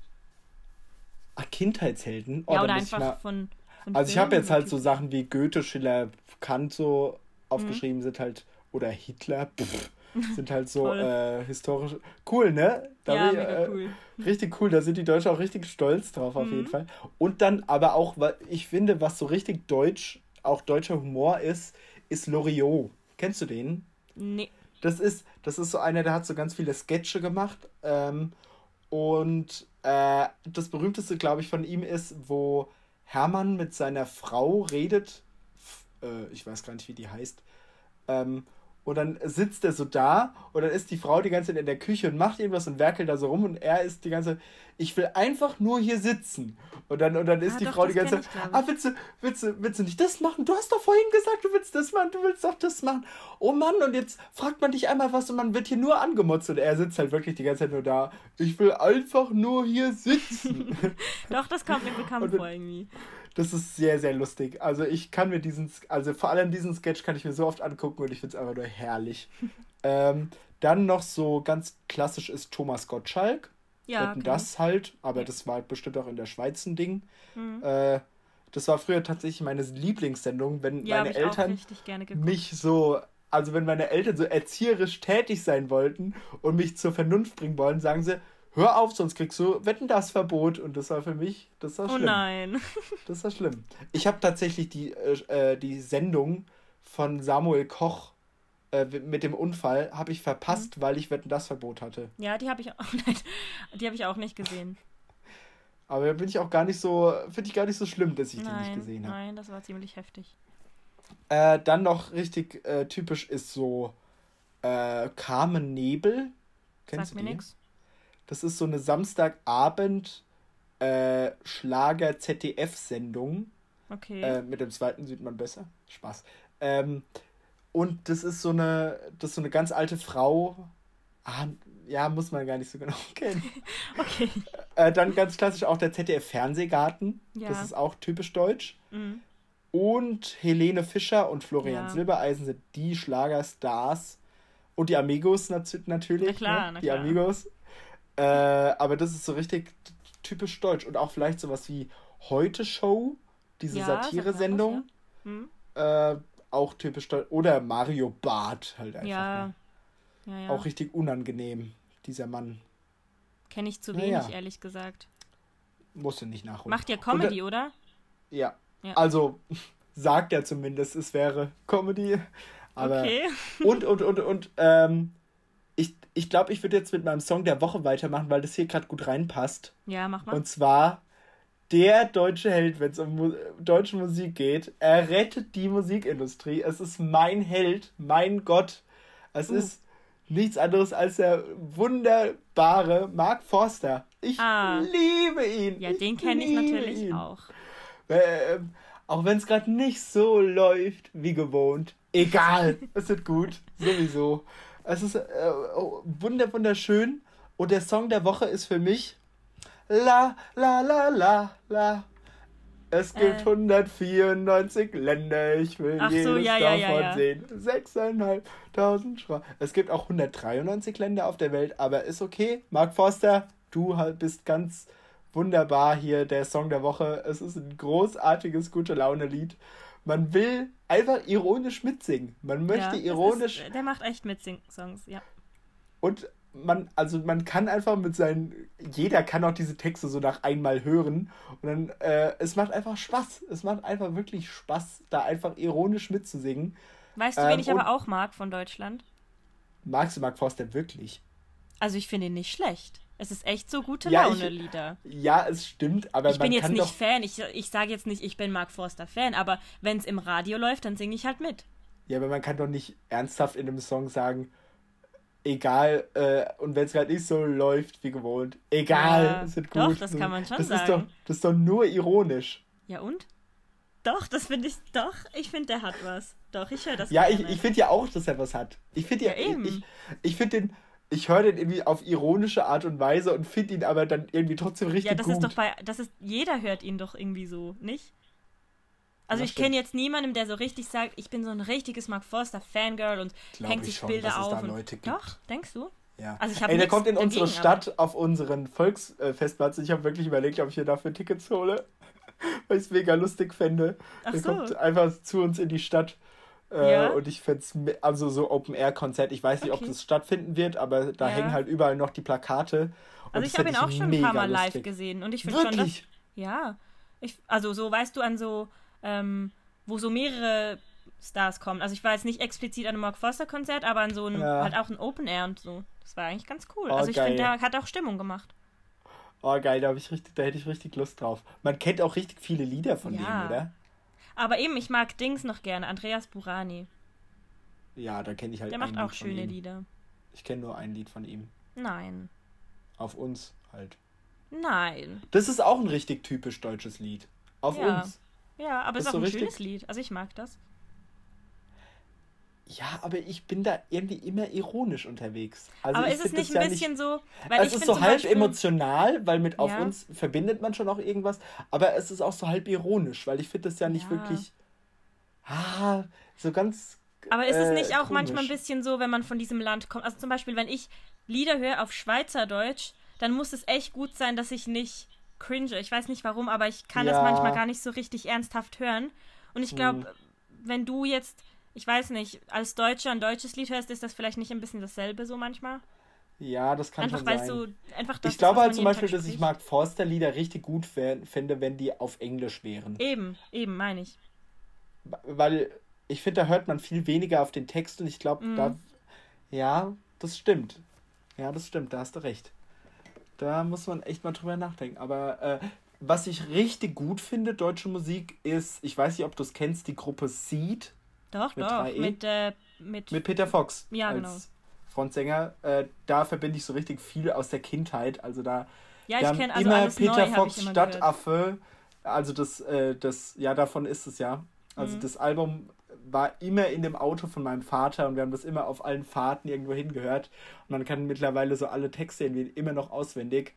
Ach, Kindheitshelden? Oh, ja, oder einfach mal- von, von Also ich habe jetzt halt so. Sachen wie Goethe, Schiller, Kant so aufgeschrieben sind halt, oder Hitler, pff, *laughs* sind halt so äh, historische. Cool, ne? Da Ja, ich, mega äh, cool. Richtig cool, da sind die Deutschen auch richtig stolz drauf, auf Mhm. jeden Fall. Und dann aber auch, ich finde, was so richtig deutsch, auch deutscher Humor ist, ist Loriot. Kennst du den? Nee. Das ist, das ist so einer, der hat so ganz viele Sketche gemacht. Ähm, und äh, das berühmteste, glaube ich, von ihm ist, wo Hermann mit seiner Frau redet. Äh, ich weiß gar nicht, wie die heißt. Ähm, und dann sitzt er so da und dann ist die Frau die ganze Zeit in der Küche und macht irgendwas und werkelt da so rum und er ist die ganze Zeit, ich will einfach nur hier sitzen. Und dann, und dann ist Ah, die doch, Frau die ganze Zeit, ich, ah, willst du, willst, du, willst du nicht das machen? Du hast doch vorhin gesagt, du willst das machen, du willst doch das machen. Oh Mann, und jetzt fragt man dich einmal was und man wird hier nur angemotzt und er sitzt halt wirklich die ganze Zeit nur da. Ich will einfach nur hier sitzen. *laughs* Doch, das kommt mir bekannt vor irgendwie. Das ist sehr, sehr lustig. Also ich kann mir diesen, also vor allem diesen Sketch kann ich mir so oft angucken und ich finde es einfach nur herrlich. *laughs* ähm, dann noch so ganz klassisch ist Thomas Gottschalk. Ja, okay. das halt, aber das war bestimmt auch in der Schweiz ein Ding. Mhm. Äh, das war früher tatsächlich meine Lieblingssendung, wenn Ja, meine Eltern mich so, also wenn meine Eltern so erzieherisch tätig sein wollten und mich zur Vernunft bringen wollen, sagen sie, hör auf, sonst kriegst du Wetten das Verbot. Und das war für mich, das war Oh schlimm. nein. *laughs* Das war schlimm. Ich habe tatsächlich die, äh, äh, die Sendung von Samuel Koch äh, mit dem Unfall habe ich verpasst, mhm. weil ich Wetten das Verbot hatte. Ja, die habe ich auch *laughs* die habe ich auch nicht gesehen. Aber da bin ich auch gar nicht so, finde ich gar nicht so schlimm, dass ich nein, die nicht gesehen habe. Nein, das war ziemlich heftig. Äh, dann noch richtig äh, typisch ist so äh, Carmen Nebel. Kennst Sag du mir die? Das ist so eine Samstagabend äh, Schlager ZDF-Sendung. Okay. Äh, mit dem zweiten sieht man besser. Spaß. Ähm, und das ist so eine, das so eine ganz alte Frau. Ah, ja, muss man gar nicht so genau *laughs* kennen. *laughs* okay. Äh, dann ganz klassisch auch der ZDF-Fernsehgarten. Ja. Das ist auch typisch deutsch. Mhm. Und Helene Fischer und Florian ja. Silbereisen sind die Schlagerstars. Und die Amigos natürlich. Na klar, ne? na klar. Die Amigos. Äh, aber das ist so richtig typisch deutsch. Und auch vielleicht sowas wie Heute Show, diese ja, Satire-Sendung. Ja. Hm. Äh, auch typisch deutsch. Oder Mario Barth halt einfach. Ja. Ne? ja. Auch richtig unangenehm, dieser Mann. Kenne ich zu wenig, ehrlich gesagt. Musste nicht nachholen. Macht ja Comedy, Und, oder? Ja. ja. Also *laughs* sagt er zumindest, es wäre Comedy. Aber okay. und, und, und, und, ähm, ich, ich glaube, ich würde jetzt mit meinem Song der Woche weitermachen, weil das hier gerade gut reinpasst. Ja, mach mal. Und zwar der deutsche Held, wenn es um Mu deutsche Musik geht. Er rettet die Musikindustrie. Es ist mein Held, mein Gott. Es uh. ist nichts anderes als der wunderbare Mark Forster. Ich ah. liebe ihn. Ja, den kenne ich natürlich ihn. auch. Äh, auch wenn es gerade nicht so läuft wie gewohnt. Egal, *laughs* es wird gut, sowieso. Es ist äh, oh, wunder wunderschön und der Song der Woche ist für mich La La La La La. Es gibt äh. 194 Länder, ich will Ach jedes so, ja, davon ja, ja, sehen. 6.500 Sprachen. Es gibt auch 193 Länder auf der Welt, aber ist okay. Mark Forster, du bist ganz wunderbar hier, der Song der Woche. Es ist ein großartiges, gute Laune-Lied man will einfach ironisch mitsingen. Man möchte ja, ironisch. Ist, der macht echt Mitsing-Songs, ja. Und man, also man kann einfach mit seinen, jeder kann auch diese Texte so nach einmal hören und dann, äh, es macht einfach Spaß. Es macht einfach wirklich Spaß, da einfach ironisch mitzusingen. Weißt du, wen ähm, ich aber auch mag von Deutschland? Magst du Mark Forster wirklich? Also ich finde ihn nicht schlecht. Es ist echt so gute ja, Laune-Lieder. Ja, es stimmt, aber ich bin jetzt nicht Fan. Ich, ich sage jetzt nicht, ich bin Mark Forster Fan, aber wenn es im Radio läuft, dann singe ich halt mit. Ja, aber man kann doch nicht ernsthaft in einem Song sagen, egal, äh, und wenn es gerade nicht so läuft wie gewohnt, egal, ja, es wird gut. Doch, das kann man schon das sagen. Ist doch, das ist doch nur ironisch. Ja, und? Doch, das finde ich, doch, ich finde, der hat was. Doch, ich höre das Ja, gerne. ich, ich finde ja auch, dass er was hat. Ich finde ja, ja eben. ich, ich finde den ich höre den irgendwie auf ironische Art und Weise und finde ihn aber dann irgendwie trotzdem richtig gut. Ja, das gut. ist doch bei, das ist, jeder hört ihn doch irgendwie so, nicht? Also das ich kenne jetzt niemanden, der so richtig sagt, ich bin so ein richtiges Mark Forster Fangirl und Glaub hängt sich schon, Bilder auf. Und, doch, denkst du? Ja. Also ich Ey, der kommt in unsere Stadt aber. auf unseren Volksfestplatz. Ich habe wirklich überlegt, ob ich hier dafür Tickets hole, *laughs* weil ich es mega lustig fände. Ach der so. kommt einfach zu uns in die Stadt. Äh, ja? Und ich fände es, also so Open-Air-Konzert, ich weiß nicht, okay. ob das stattfinden wird, aber da ja. hängen halt überall noch die Plakate. Also ich habe ihn auch schon ein paar Mal lustig. live gesehen und ich finde schon, dass, ja, ich, also so, weißt du, an so, ähm, wo so mehrere Stars kommen. Also ich war jetzt nicht explizit an einem Mark Foster Konzert, aber an so einem, ja. halt auch ein Open Air und so. Das war eigentlich ganz cool. Oh, also ich finde, der hat auch Stimmung gemacht. Oh geil, da, ich richtig, da hätte ich richtig Lust drauf. Man kennt auch richtig viele Lieder von ja. dem, oder? Aber eben, ich mag Dings noch gerne, Andreas Burani. Ja, da kenne ich halt. Der macht auch schöne Lieder. Ich kenne nur ein Lied von ihm. Nein. Auf uns halt. Nein. Das ist auch ein richtig typisch deutsches Lied. Auf ja. uns. Ja, aber es ist auch so ein schönes Lied. Also ich mag das. Ja, aber ich bin da irgendwie immer ironisch unterwegs. Also aber ist es nicht ein ja bisschen nicht, so. Weil es ist so halb Beispiel, emotional, weil mit auf ja. uns verbindet man schon auch irgendwas. Aber es ist auch so halb ironisch, weil ich finde das ja nicht ja. wirklich. Ah, so ganz. Aber ist es nicht äh, auch komisch. manchmal ein bisschen so, wenn man von diesem Land kommt? Also zum Beispiel, wenn ich Lieder höre auf Schweizerdeutsch, dann muss es echt gut sein, dass ich nicht cringe. Ich weiß nicht warum, aber ich kann das manchmal gar nicht so richtig ernsthaft hören. Und ich glaube, hm. wenn du jetzt ich weiß nicht, als Deutscher ein deutsches Lied hörst, ist das vielleicht nicht ein bisschen dasselbe so manchmal? Ja, das kann einfach, schon sein. So, einfach das, ich glaube halt zum Beispiel, dass ich Mark Forster Lieder richtig gut fände, wenn die auf Englisch wären. Eben, eben, meine ich. Weil ich finde, da hört man viel weniger auf den Text und ich glaube, Mhm. da, ja, das stimmt. Ja, das stimmt, da hast du recht. Da muss man echt mal drüber nachdenken. Aber äh, was ich richtig gut finde, deutsche Musik, ist, ich weiß nicht, ob du es kennst, die Gruppe Seed Doch, Mit doch. 3E? Mit, äh, mit, mit Peter Fox Ja, als genau. Frontsänger. Äh, da verbinde ich so richtig viel aus der Kindheit. Also da ja, ich kenne also immer Peter neu, Fox immer gehört. Stadtaffe. Also das, äh, das, ja, davon ist es ja. Also Mhm. das Album war immer in dem Auto von meinem Vater und wir haben das immer auf allen Fahrten irgendwo hingehört. Und man kann mittlerweile so alle Texte irgendwie immer noch auswendig.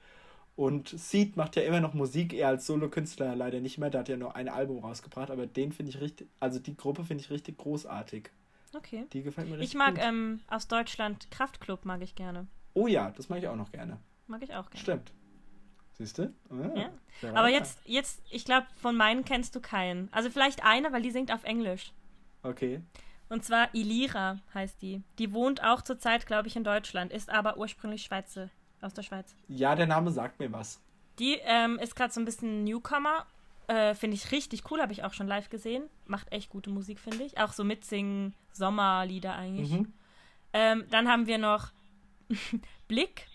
Und Seed macht ja immer noch Musik, er als Solokünstler leider nicht mehr. Der hat ja nur ein Album rausgebracht, aber den finde ich richtig, also die Gruppe finde ich richtig großartig. Okay. Die gefällt mir richtig Ich mag ähm, aus Deutschland Kraftklub, mag ich gerne. Oh ja, das mache ich auch noch gerne. Mag ich auch gerne. Stimmt. Siehst du? Ah, Ja. Aber jetzt, jetzt, ich glaube, von meinen kennst du keinen. Also vielleicht eine, weil die singt auf Englisch. Okay. Und zwar Ilira heißt die. Die wohnt auch zurzeit, glaube ich, in Deutschland, ist aber ursprünglich Schweizer, aus der Schweiz. Ja, der Name sagt mir was. Die ähm, ist gerade so ein bisschen Newcomer. Äh, finde ich richtig cool, habe ich auch schon live gesehen. Macht echt gute Musik, finde ich. Auch so mitsingen, Sommerlieder eigentlich. Mhm. Ähm, dann haben wir noch *laughs* Blick.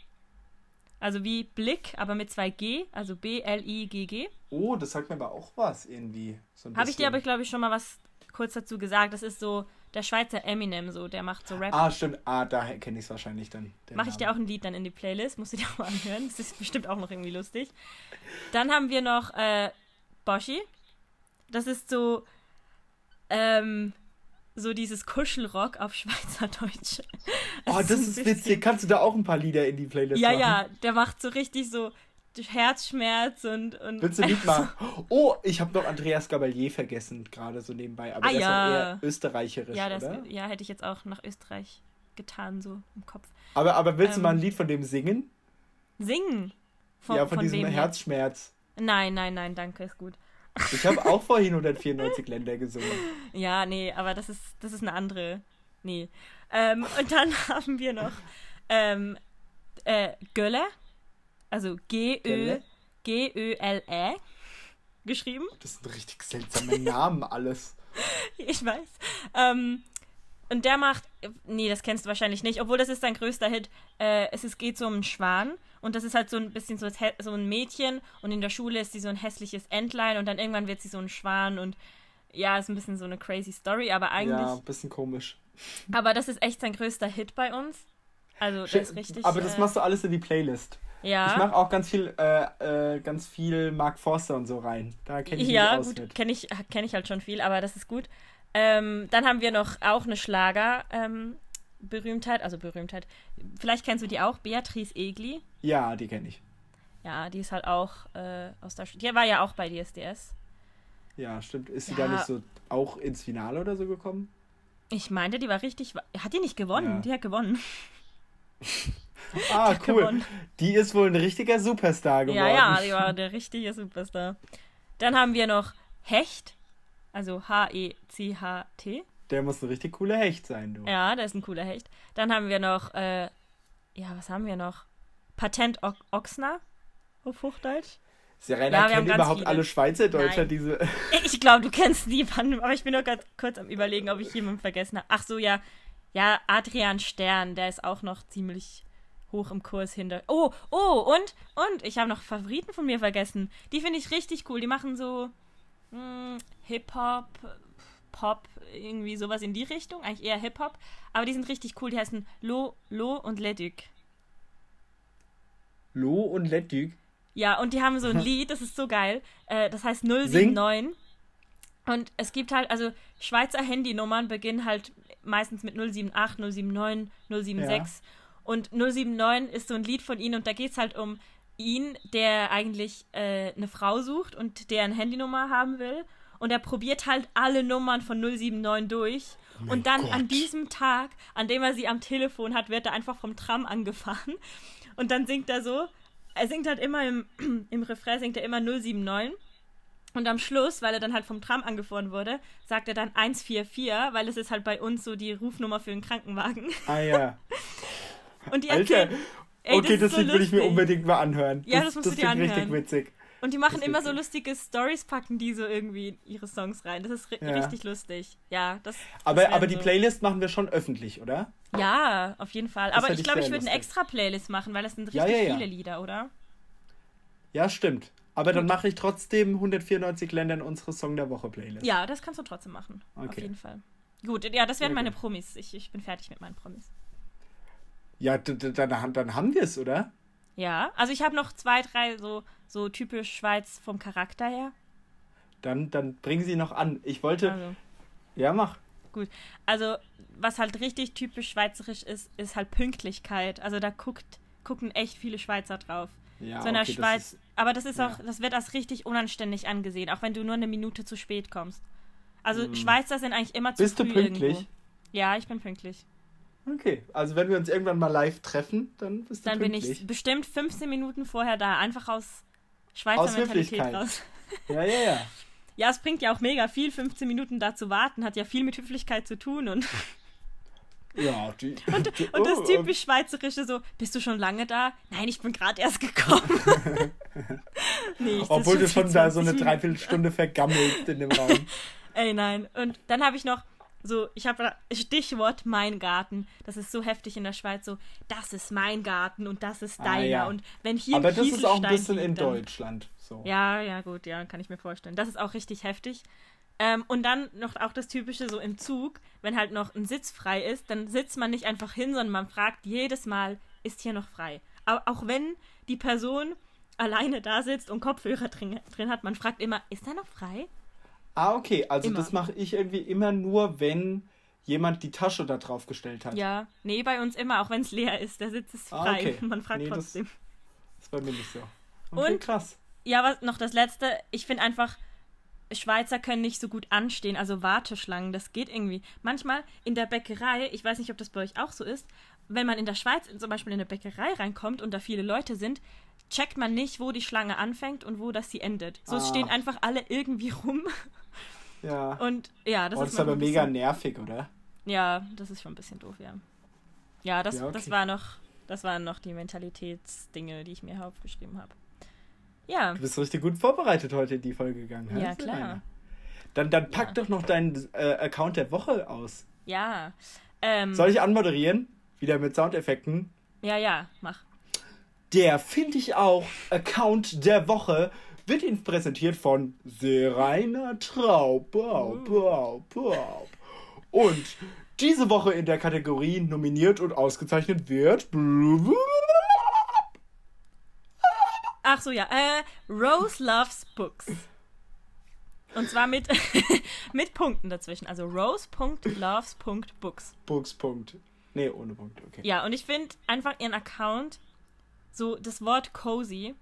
Also wie Blick, aber mit zwei G, also B-L-I-G-G. Oh, das sagt mir aber auch was irgendwie. So Habe ich dir aber, glaube ich, schon mal was kurz dazu gesagt. Das ist so der Schweizer Eminem, so, der macht so Rap. Ah, stimmt. Ah, daher kenne ich es wahrscheinlich dann. Mache ich dir auch ein Lied dann in die Playlist, musst du dir *laughs* auch mal anhören. Das ist bestimmt auch noch irgendwie lustig. Dann haben wir noch äh, Boshi. Das ist so, ähm, so dieses Kuschelrock auf Schweizerdeutsch. Oh, Es das ist bisschen- witzig. Kannst du da auch ein paar Lieder in die Playlist Ja, machen? ja, der macht so richtig so Herzschmerz und. und Willst du nicht *laughs* mal? Oh, ich habe noch Andreas Gabalier vergessen, gerade so nebenbei. Aber Ah, der ja. ist auch eher österreicherisch, ja, das, oder? ja, hätte ich jetzt auch nach Österreich getan, so im Kopf. Aber, aber willst du Ähm, mal ein Lied von dem singen? Singen. Von, ja, von, von diesem? Herzschmerz. Nein, nein, nein, danke, ist gut. Ich habe auch *laughs* vorhin 194 Länder gesungen. Ja, nee, aber das ist, das ist eine andere. Nee. Ähm, und dann *laughs* haben wir noch ähm, äh, Gölle. Also G-Ö? G-Ö-L-E geschrieben. Das sind richtig seltsame Namen alles. *laughs* Ich weiß. Ähm, und der macht, nee, das kennst du wahrscheinlich nicht, obwohl das ist sein größter Hit. Äh, es ist, geht so um einen Schwan und das ist halt so ein bisschen so, so ein Mädchen und in der Schule ist sie so ein hässliches Entlein und dann irgendwann wird sie so ein Schwan und ja, ist ein bisschen so eine crazy Story, aber eigentlich, Ja, ein bisschen komisch. aber das ist echt sein größter Hit bei uns. Also, das ist richtig. aber das äh, machst du alles in die Playlist. ja. Ich mache auch ganz viel, äh, äh, ganz viel Mark Forster und so rein. Da kenne ich ja, mich aus gut, kenne ich, kenn ich halt schon viel, aber das ist gut. Ähm, dann haben wir noch auch eine Schlager. Ähm, Berühmtheit, also Berühmtheit. Vielleicht kennst du die auch, Beatrice Egli. Ja, die kenne ich. Ja, die ist halt auch äh, aus der Sch Die war ja auch bei DSDS. Ja, stimmt. Ist sie Ja. da nicht so auch ins Finale oder so gekommen? Ich meinte, die war richtig. Hat die nicht gewonnen? Ja. Die hat gewonnen. *laughs* *laughs* Ah, cool. gewonnen. Die ist wohl ein richtiger Superstar geworden. Ja, ja, die war der richtige Superstar. Dann haben wir noch Hecht. Also H-E-C-H-T. Der muss ein richtig cooler Hecht sein, du. Ja, der ist ein cooler Hecht. Dann haben wir noch, äh, ja, was haben wir noch? Patent o Ochsner auf Hochdeutsch. Serena Ja, kennt überhaupt viele. alle Schweizerdeutscher Nein. diese. *laughs* Ich glaube, du kennst niemanden, aber ich bin nur gerade kurz am überlegen, ob ich jemanden vergessen habe. Ach so, ja. Ja, Adrian Stern, der ist auch noch ziemlich hoch im Kurs hinter. Oh, oh, und, und, ich habe noch Favoriten von mir vergessen. Die finde ich richtig cool. Die machen so mh, Hip-Hop, Pop, irgendwie sowas in die Richtung. Eigentlich eher Hip-Hop. Aber die sind richtig cool. Die heißen Lo, Lo und Leduc. Lo und Lettüg. Ja, und die haben so ein *laughs* Lied, das ist so geil. Äh, das heißt 079. Und es gibt halt, also Schweizer Handynummern beginnen halt meistens mit 078, 079, 076. Und 079 ist so ein Lied von ihnen und da geht es halt um ihn, der eigentlich äh, eine Frau sucht und der eine Handynummer haben will. Und er probiert halt alle Nummern von 079 durch. und dann an Gott. diesem Tag, an dem er sie am Telefon hat, wird er einfach vom Tram angefahren. Und dann singt er so, er singt halt immer im, *clears throat* im Refrain, singt er immer 079. Und am Schluss, weil er dann halt vom Tram angefahren wurde, sagt er dann 144, weil es ist halt bei uns so die Rufnummer für einen Krankenwagen. Ah ja. *laughs* Und die Alter. ey, okay, das, das, so Lied will ich mir unbedingt mal anhören. Ja, das, das musst du dir klingt richtig anhören. witzig. Und die machen immer so lustige Stories, packen die so irgendwie in ihre Songs rein. Das ist ri ja. richtig lustig. Ja, das. Aber, das aber die so. Playlist machen wir schon öffentlich, oder? Ja, auf jeden Fall. Das aber ich glaube, ich würde eine extra Playlist machen, weil das sind richtig ja, ja, viele Lieder, oder? Ja, stimmt. Aber dann mache ich trotzdem 194 Länder in unsere Song der Woche Playlist. Ja, das kannst du trotzdem machen. Okay. Auf jeden Fall. Gut, ja, das wären meine Promis. Ich, ich bin fertig mit meinen Promis. Ja, dann, dann haben wir es, oder? Ja, also ich habe noch zwei, drei so, so typisch Schweiz vom Charakter her. Dann, dann bringen sie noch an. Ich wollte. Also. Ja, mach. Gut. Also, was halt richtig typisch schweizerisch ist, ist halt Pünktlichkeit. Also da guckt, gucken echt viele Schweizer drauf. Ja, so in der okay, Schweiz. Aber das ist auch, das wird als richtig unanständig angesehen, auch wenn du nur eine Minute zu spät kommst. Also hm. Schweizer sind eigentlich immer zu Bist früh du pünktlich? Irgendwo. Ja, ich bin pünktlich. Okay, also wenn wir uns irgendwann mal live treffen, dann bist du Dann pünktlich. bin ich bestimmt 15 Minuten vorher da, einfach aus Schweizer aus Mentalität raus. *laughs* Ja, ja, ja. Ja, es bringt ja auch mega viel, 15 Minuten da zu warten, hat ja viel mit Höflichkeit zu tun und. *laughs* Ja, die. Und, die, und das oh, typisch Schweizerische so, bist du schon lange da? Nein, ich bin gerade erst gekommen. *laughs* nee, Obwohl du schon da so eine Dreiviertelstunde vergammelt in dem Raum. *laughs* Ey, nein. Und dann habe ich noch so, ich habe Stichwort mein Garten. Das ist so heftig in der Schweiz. So, das ist mein Garten und das ist ah, deiner. Ah, ja. Und wenn hier Aber das ist auch ein bisschen liegt, in Deutschland. So. Ja, ja, gut, ja, kann ich mir vorstellen. Das ist auch richtig heftig. Ähm, und dann noch auch das Typische so im Zug, wenn halt noch ein Sitz frei ist, dann sitzt man nicht einfach hin, sondern man fragt jedes Mal, ist hier noch frei? Aber auch wenn die Person alleine da sitzt und Kopfhörer drin, drin hat, man fragt immer, ist er noch frei? Ah, okay. Also immer. das mache ich irgendwie immer nur, wenn jemand die Tasche da drauf gestellt hat. Ja, nee, bei uns immer, auch wenn es leer ist. Der Sitz ist ah, frei. Ah, okay. Man fragt nee, trotzdem. Das, das ist bei mir nicht so. Okay, Und krass. Ja, was noch das letzte, ich finde einfach, Schweizer können nicht so gut anstehen, also Warteschlangen, das geht irgendwie. Manchmal in der Bäckerei, ich weiß nicht, ob das bei euch auch so ist, wenn man in der Schweiz zum Beispiel in eine Bäckerei reinkommt und da viele Leute sind, checkt man nicht, wo die Schlange anfängt und wo das sie endet. So, ah. stehen einfach alle irgendwie rum ja. *laughs* Und ja, das oh, ist, ist aber mega bisschen, nervig, oder? Ja, das ist schon ein bisschen doof, ja. Ja, das, ja, okay. das war noch, das waren noch die Mentalitätsdinge, die ich mir aufgeschrieben habe. Ja. Du bist richtig gut vorbereitet heute in die Folge gegangen. Ja, klar. Dann, dann pack ja. doch noch deinen äh, Account der Woche aus. Ja. Ähm, Soll ich anmoderieren? Wieder mit Soundeffekten? Ja, ja, mach. Der finde ich auch Account der Woche wird Ihnen präsentiert von Serena Traub. Bau, bau, bau. Und diese Woche in der Kategorie nominiert und ausgezeichnet wird. Ach so, ja. Äh, Rose Loves Books. Und zwar mit, *laughs* mit Punkten dazwischen. Also rose.loves.books. Books. Nee, ohne Punkt, okay. Ja, und ich finde einfach ihren Account, so das Wort cozy,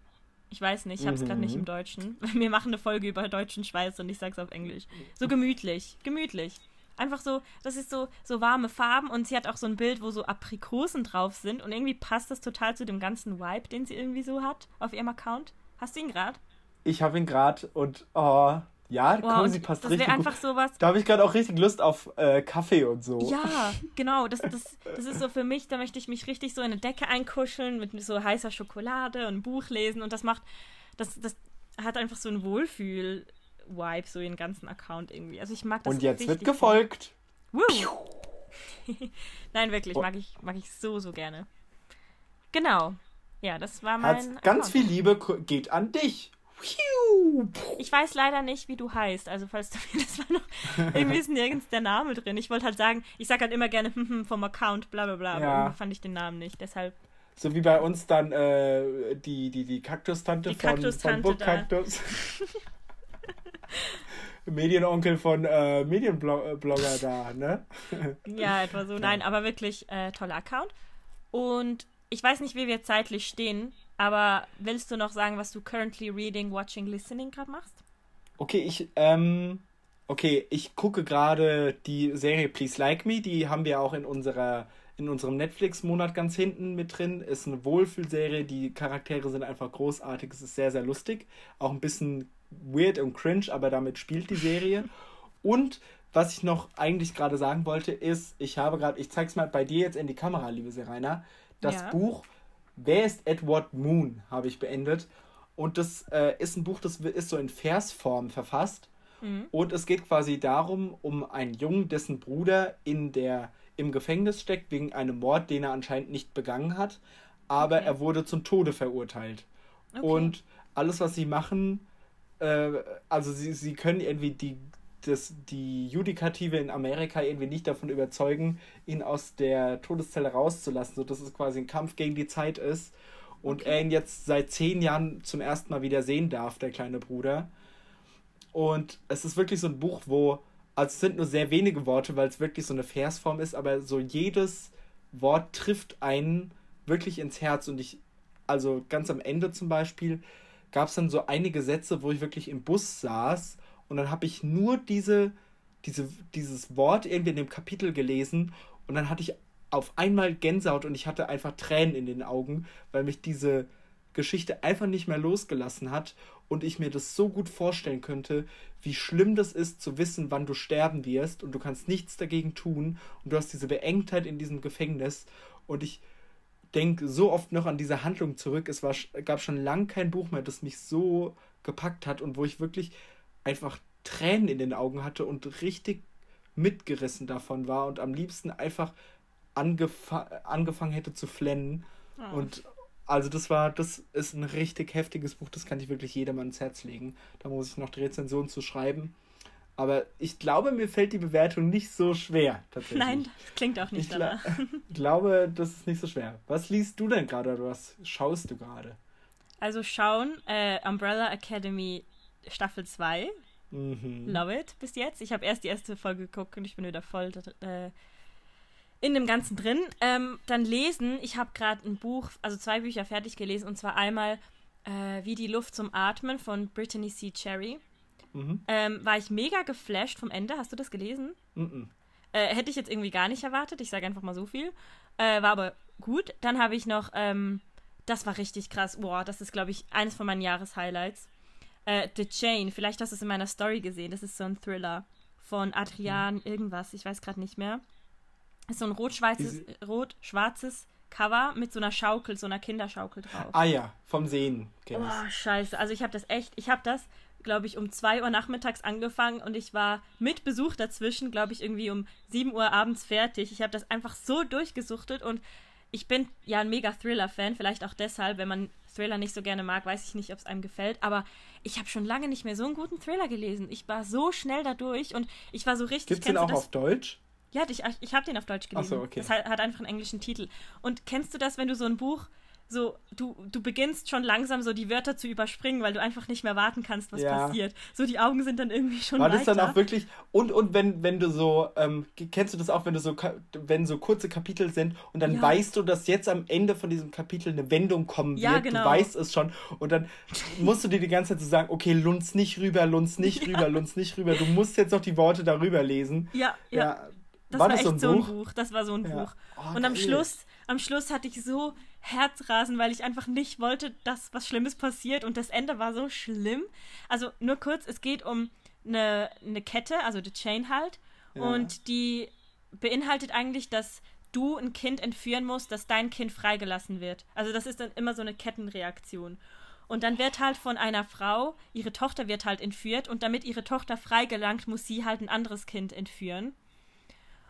ich weiß nicht, ich habe es mhm. gerade nicht im Deutschen. *laughs* Wir machen eine Folge über deutschen Schweiß und ich sag's auf Englisch. So gemütlich, gemütlich. Einfach so, das ist so, so warme Farben und sie hat auch so ein Bild, wo so Aprikosen drauf sind und irgendwie passt das total zu dem ganzen Vibe, den sie irgendwie so hat auf ihrem Account. Hast du ihn gerade? Ich habe ihn gerade und oh, ja, wow, Cozy passt das richtig einfach gut. Sowas, da habe ich gerade auch richtig Lust auf äh, Kaffee und so. Ja, *laughs* genau. Das, das, das ist so für mich, da möchte ich mich richtig so in eine Decke einkuscheln mit so heißer Schokolade und ein Buch lesen und das macht, das, das hat einfach so ein Wohlfühl-Vibe, so den ganzen Account irgendwie. Also ich mag das Und jetzt wird gefolgt. *laughs* Nein, wirklich, mag ich, mag ich so, so gerne. Genau. Ja, das war mein. Herz, ganz viel Liebe geht an dich. Ich weiß leider nicht, wie du heißt. Also, falls du *laughs* mir das war noch. Irgendwie ist nirgends der Name drin. Ich wollte halt sagen, ich sag halt immer gerne hm, hm, vom Account, bla bla bla. Ja. Aber irgendwie fand ich den Namen nicht. Deshalb. So wie bei uns dann äh, die, die, die Kaktustante die von, Kaktus-Tante von Book Kaktus. *laughs* Medienonkel von äh, Medienblogger da, ne? *laughs* ja, etwa so. Nein, aber wirklich äh, toller Account. Und ich weiß nicht, wie wir zeitlich stehen. Aber willst du noch sagen, was du currently reading, watching, listening gerade machst? Okay, ich, ähm, okay, ich gucke gerade die Serie Please Like Me, die haben wir auch in unserer in unserem Netflix-Monat ganz hinten mit drin. Ist eine Wohlfühlserie, die Charaktere sind einfach großartig, es ist sehr, sehr lustig. Auch ein bisschen weird und cringe, aber damit spielt die Serie. Und was ich noch eigentlich gerade sagen wollte, ist, ich habe gerade, ich zeig's mal bei dir jetzt in die Kamera, liebe Serena, das ja. Buch Wer ist Edward Moon? habe ich beendet. Und das äh, ist ein Buch, das ist so in Versform verfasst. Mhm. Und es geht quasi darum, um einen Jungen, dessen Bruder in der, im Gefängnis steckt wegen einem Mord, den er anscheinend nicht begangen hat. Aber okay. er wurde zum Tode verurteilt. Okay. Und alles, was sie machen, äh, also sie, sie können irgendwie die, das, die Judikative in Amerika irgendwie nicht davon überzeugen, ihn aus der Todeszelle rauszulassen, sodass es quasi ein Kampf gegen die Zeit ist. Und okay. er ihn jetzt seit zehn Jahren zum ersten Mal wieder sehen darf, der kleine Bruder. Und es ist wirklich so ein Buch, wo, also es sind nur sehr wenige Worte, weil es wirklich so eine Versform ist, aber so jedes Wort trifft einen wirklich ins Herz. Und ich, also ganz am Ende zum Beispiel, gab es dann so einige Sätze, wo ich wirklich im Bus saß und dann habe ich nur diese, diese, dieses Wort irgendwie in dem Kapitel gelesen und dann hatte ich auf einmal Gänsehaut und ich hatte einfach Tränen in den Augen, weil mich diese Geschichte einfach nicht mehr losgelassen hat und ich mir das so gut vorstellen könnte, wie schlimm das ist zu wissen, wann du sterben wirst und du kannst nichts dagegen tun und du hast diese Beengtheit in diesem Gefängnis und ich denke so oft noch an diese Handlung zurück. Es war, gab schon lange kein Buch mehr, das mich so gepackt hat und wo ich wirklich einfach Tränen in den Augen hatte und richtig mitgerissen davon war und am liebsten einfach angef angefangen hätte zu flennen. Oh. Und also das war, das ist ein richtig heftiges Buch, das kann ich wirklich jedem ans Herz legen. Da muss ich noch die Rezension zu schreiben. Aber ich glaube, mir fällt die Bewertung nicht so schwer, tatsächlich. Nein, das klingt auch nicht ich gla *laughs* *laughs* glaube, das ist nicht so schwer. Was liest du denn gerade oder was schaust du gerade? Also schauen, äh, Umbrella Academy Staffel 2. Mhm. Love it bis jetzt. Ich habe erst die erste Folge geguckt und ich bin wieder voll äh, in dem Ganzen drin. Ähm, dann lesen. Ich habe gerade ein Buch, also zwei Bücher fertig gelesen und zwar einmal äh, Wie die Luft zum Atmen von Brittany C. Cherry. Mhm. Ähm, war ich mega geflasht vom Ende. Hast du das gelesen? Mhm. Äh, hätte ich jetzt irgendwie gar nicht erwartet. Ich sage einfach mal so viel. Äh, war aber gut. Dann habe ich noch, ähm, das war richtig krass. Boah, das ist, glaube ich, eines von meinen Jahreshighlights. Äh, The Chain, vielleicht hast du es in meiner Story gesehen. Das ist so ein Thriller von Adrian irgendwas, ich weiß gerade nicht mehr. Ist so ein rot-schwarzes rot Cover mit so einer Schaukel, so einer Kinderschaukel drauf. Ah ja, vom Sehen. Oh, scheiße. Also ich habe das echt, ich habe das, glaube ich, um 2 Uhr nachmittags angefangen und ich war mit Besuch dazwischen, glaube ich, irgendwie um 7 Uhr abends fertig. Ich habe das einfach so durchgesuchtet und ich bin ja ein mega Thriller-Fan, vielleicht auch deshalb, wenn man Thriller nicht so gerne mag, weiß ich nicht, ob es einem gefällt, aber ich habe schon lange nicht mehr so einen guten Thriller gelesen. Ich war so schnell dadurch und ich war so richtig. Gibt es den auch das? auf Deutsch? Ja, ich, ich habe den auf Deutsch gelesen. Ach so, okay. Das hat, hat einfach einen englischen Titel. Und kennst du das, wenn du so ein Buch so, du, du beginnst schon langsam so die Wörter zu überspringen, weil du einfach nicht mehr warten kannst, was ja. passiert. So, die Augen sind dann irgendwie schon War das weiter. dann auch wirklich, und, und wenn, wenn du so, ähm, kennst du das auch, wenn du so, wenn so kurze Kapitel sind und dann ja. weißt du, dass jetzt am Ende von diesem Kapitel eine Wendung kommen wird, ja, genau. du weißt es schon und dann musst du dir die ganze Zeit so sagen, okay, lunz nicht rüber, lunz nicht rüber, lunz nicht rüber, du musst jetzt noch die Worte darüber lesen. Ja, ja. Das war, war das echt so ein, Buch? so ein Buch? Das war so ein Buch. Oh, und am Schluss, am Schluss hatte ich so Herzrasen, weil ich einfach nicht wollte, dass was Schlimmes passiert und das Ende war so schlimm. Also nur kurz, es geht um eine, eine Kette, also die Chain halt, ja. und die beinhaltet eigentlich, dass du ein Kind entführen musst, dass dein Kind freigelassen wird. Also das ist dann immer so eine Kettenreaktion. Und dann wird halt von einer Frau, ihre Tochter wird halt entführt und damit ihre Tochter freigelangt, muss sie halt ein anderes Kind entführen.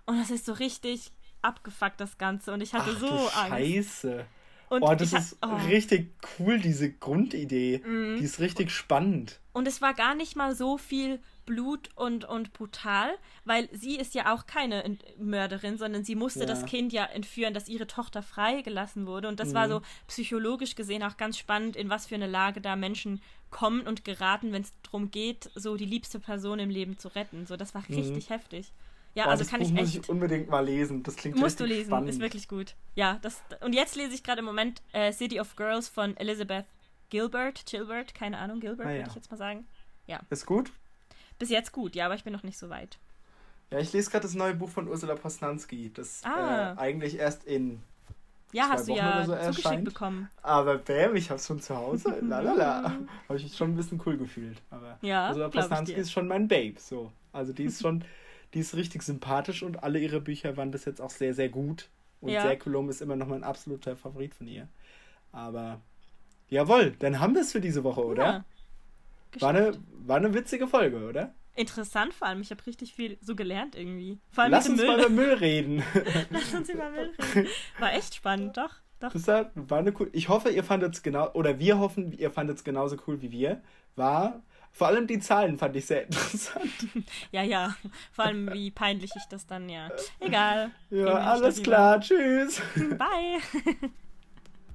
Und das ist so richtig abgefuckt, das Ganze. Und ich hatte Ach, so Angst. Scheiße. Und oh, das ist oh. richtig cool, diese Grundidee. Mm. Die ist richtig spannend. Und es war gar nicht mal so viel Blut und, und brutal, weil sie ist ja auch keine Mörderin, sondern sie musste ja. das Kind ja entführen, dass ihre Tochter freigelassen wurde. Und das mhm. war so psychologisch gesehen auch ganz spannend, in was für eine Lage da Menschen kommen und geraten, wenn es darum geht, so die liebste Person im Leben zu retten. So, das war mhm. richtig heftig. Ja, Boah, also kann Buch ich echt. muss ich unbedingt mal lesen. Das klingt Musst du lesen, spannend. ist wirklich gut. Ja, das und jetzt lese ich gerade im Moment äh, City of Girls von Elizabeth Gilbert, Gilbert, keine Ahnung, Gilbert ah, ja. würde ich jetzt mal sagen. Ja. Ist gut? Bis jetzt gut, ja, aber ich bin noch nicht so weit. Ja, ich lese gerade das neue Buch von Ursula Posnanski, das ah. äh, eigentlich erst in ja, hast Wochen du ja so zugeschickt erscheint. bekommen. Aber bam, ich hab's schon zu Hause. *laughs* Lalala. Habe ich mich schon ein bisschen cool gefühlt. Aber ja, Ursula Posnanski ist schon mein Babe. So. Also die ist schon *laughs* die ist richtig sympathisch und alle ihre Bücher waren bis jetzt auch sehr, sehr gut. Und ja. Säkulum ist immer noch mein absoluter Favorit von ihr. Aber Jawohl, dann haben wir es für diese Woche, oder? Ja. War eine, war eine witzige Folge, oder? Interessant vor allem. Ich habe richtig viel so gelernt irgendwie. Vor allem Lass uns Müll. mal über Müll reden. *laughs* Lass uns über Müll reden. War echt spannend, doch. doch. Das war eine cool. Ich hoffe, ihr fandet es genau, oder wir hoffen, ihr fandet es genauso cool wie wir. War, vor allem die Zahlen fand ich sehr *laughs* interessant. ja, ja. Vor allem, wie peinlich ich das dann, ja. Egal. Ja, alles klar. Tschüss. Bye. *laughs*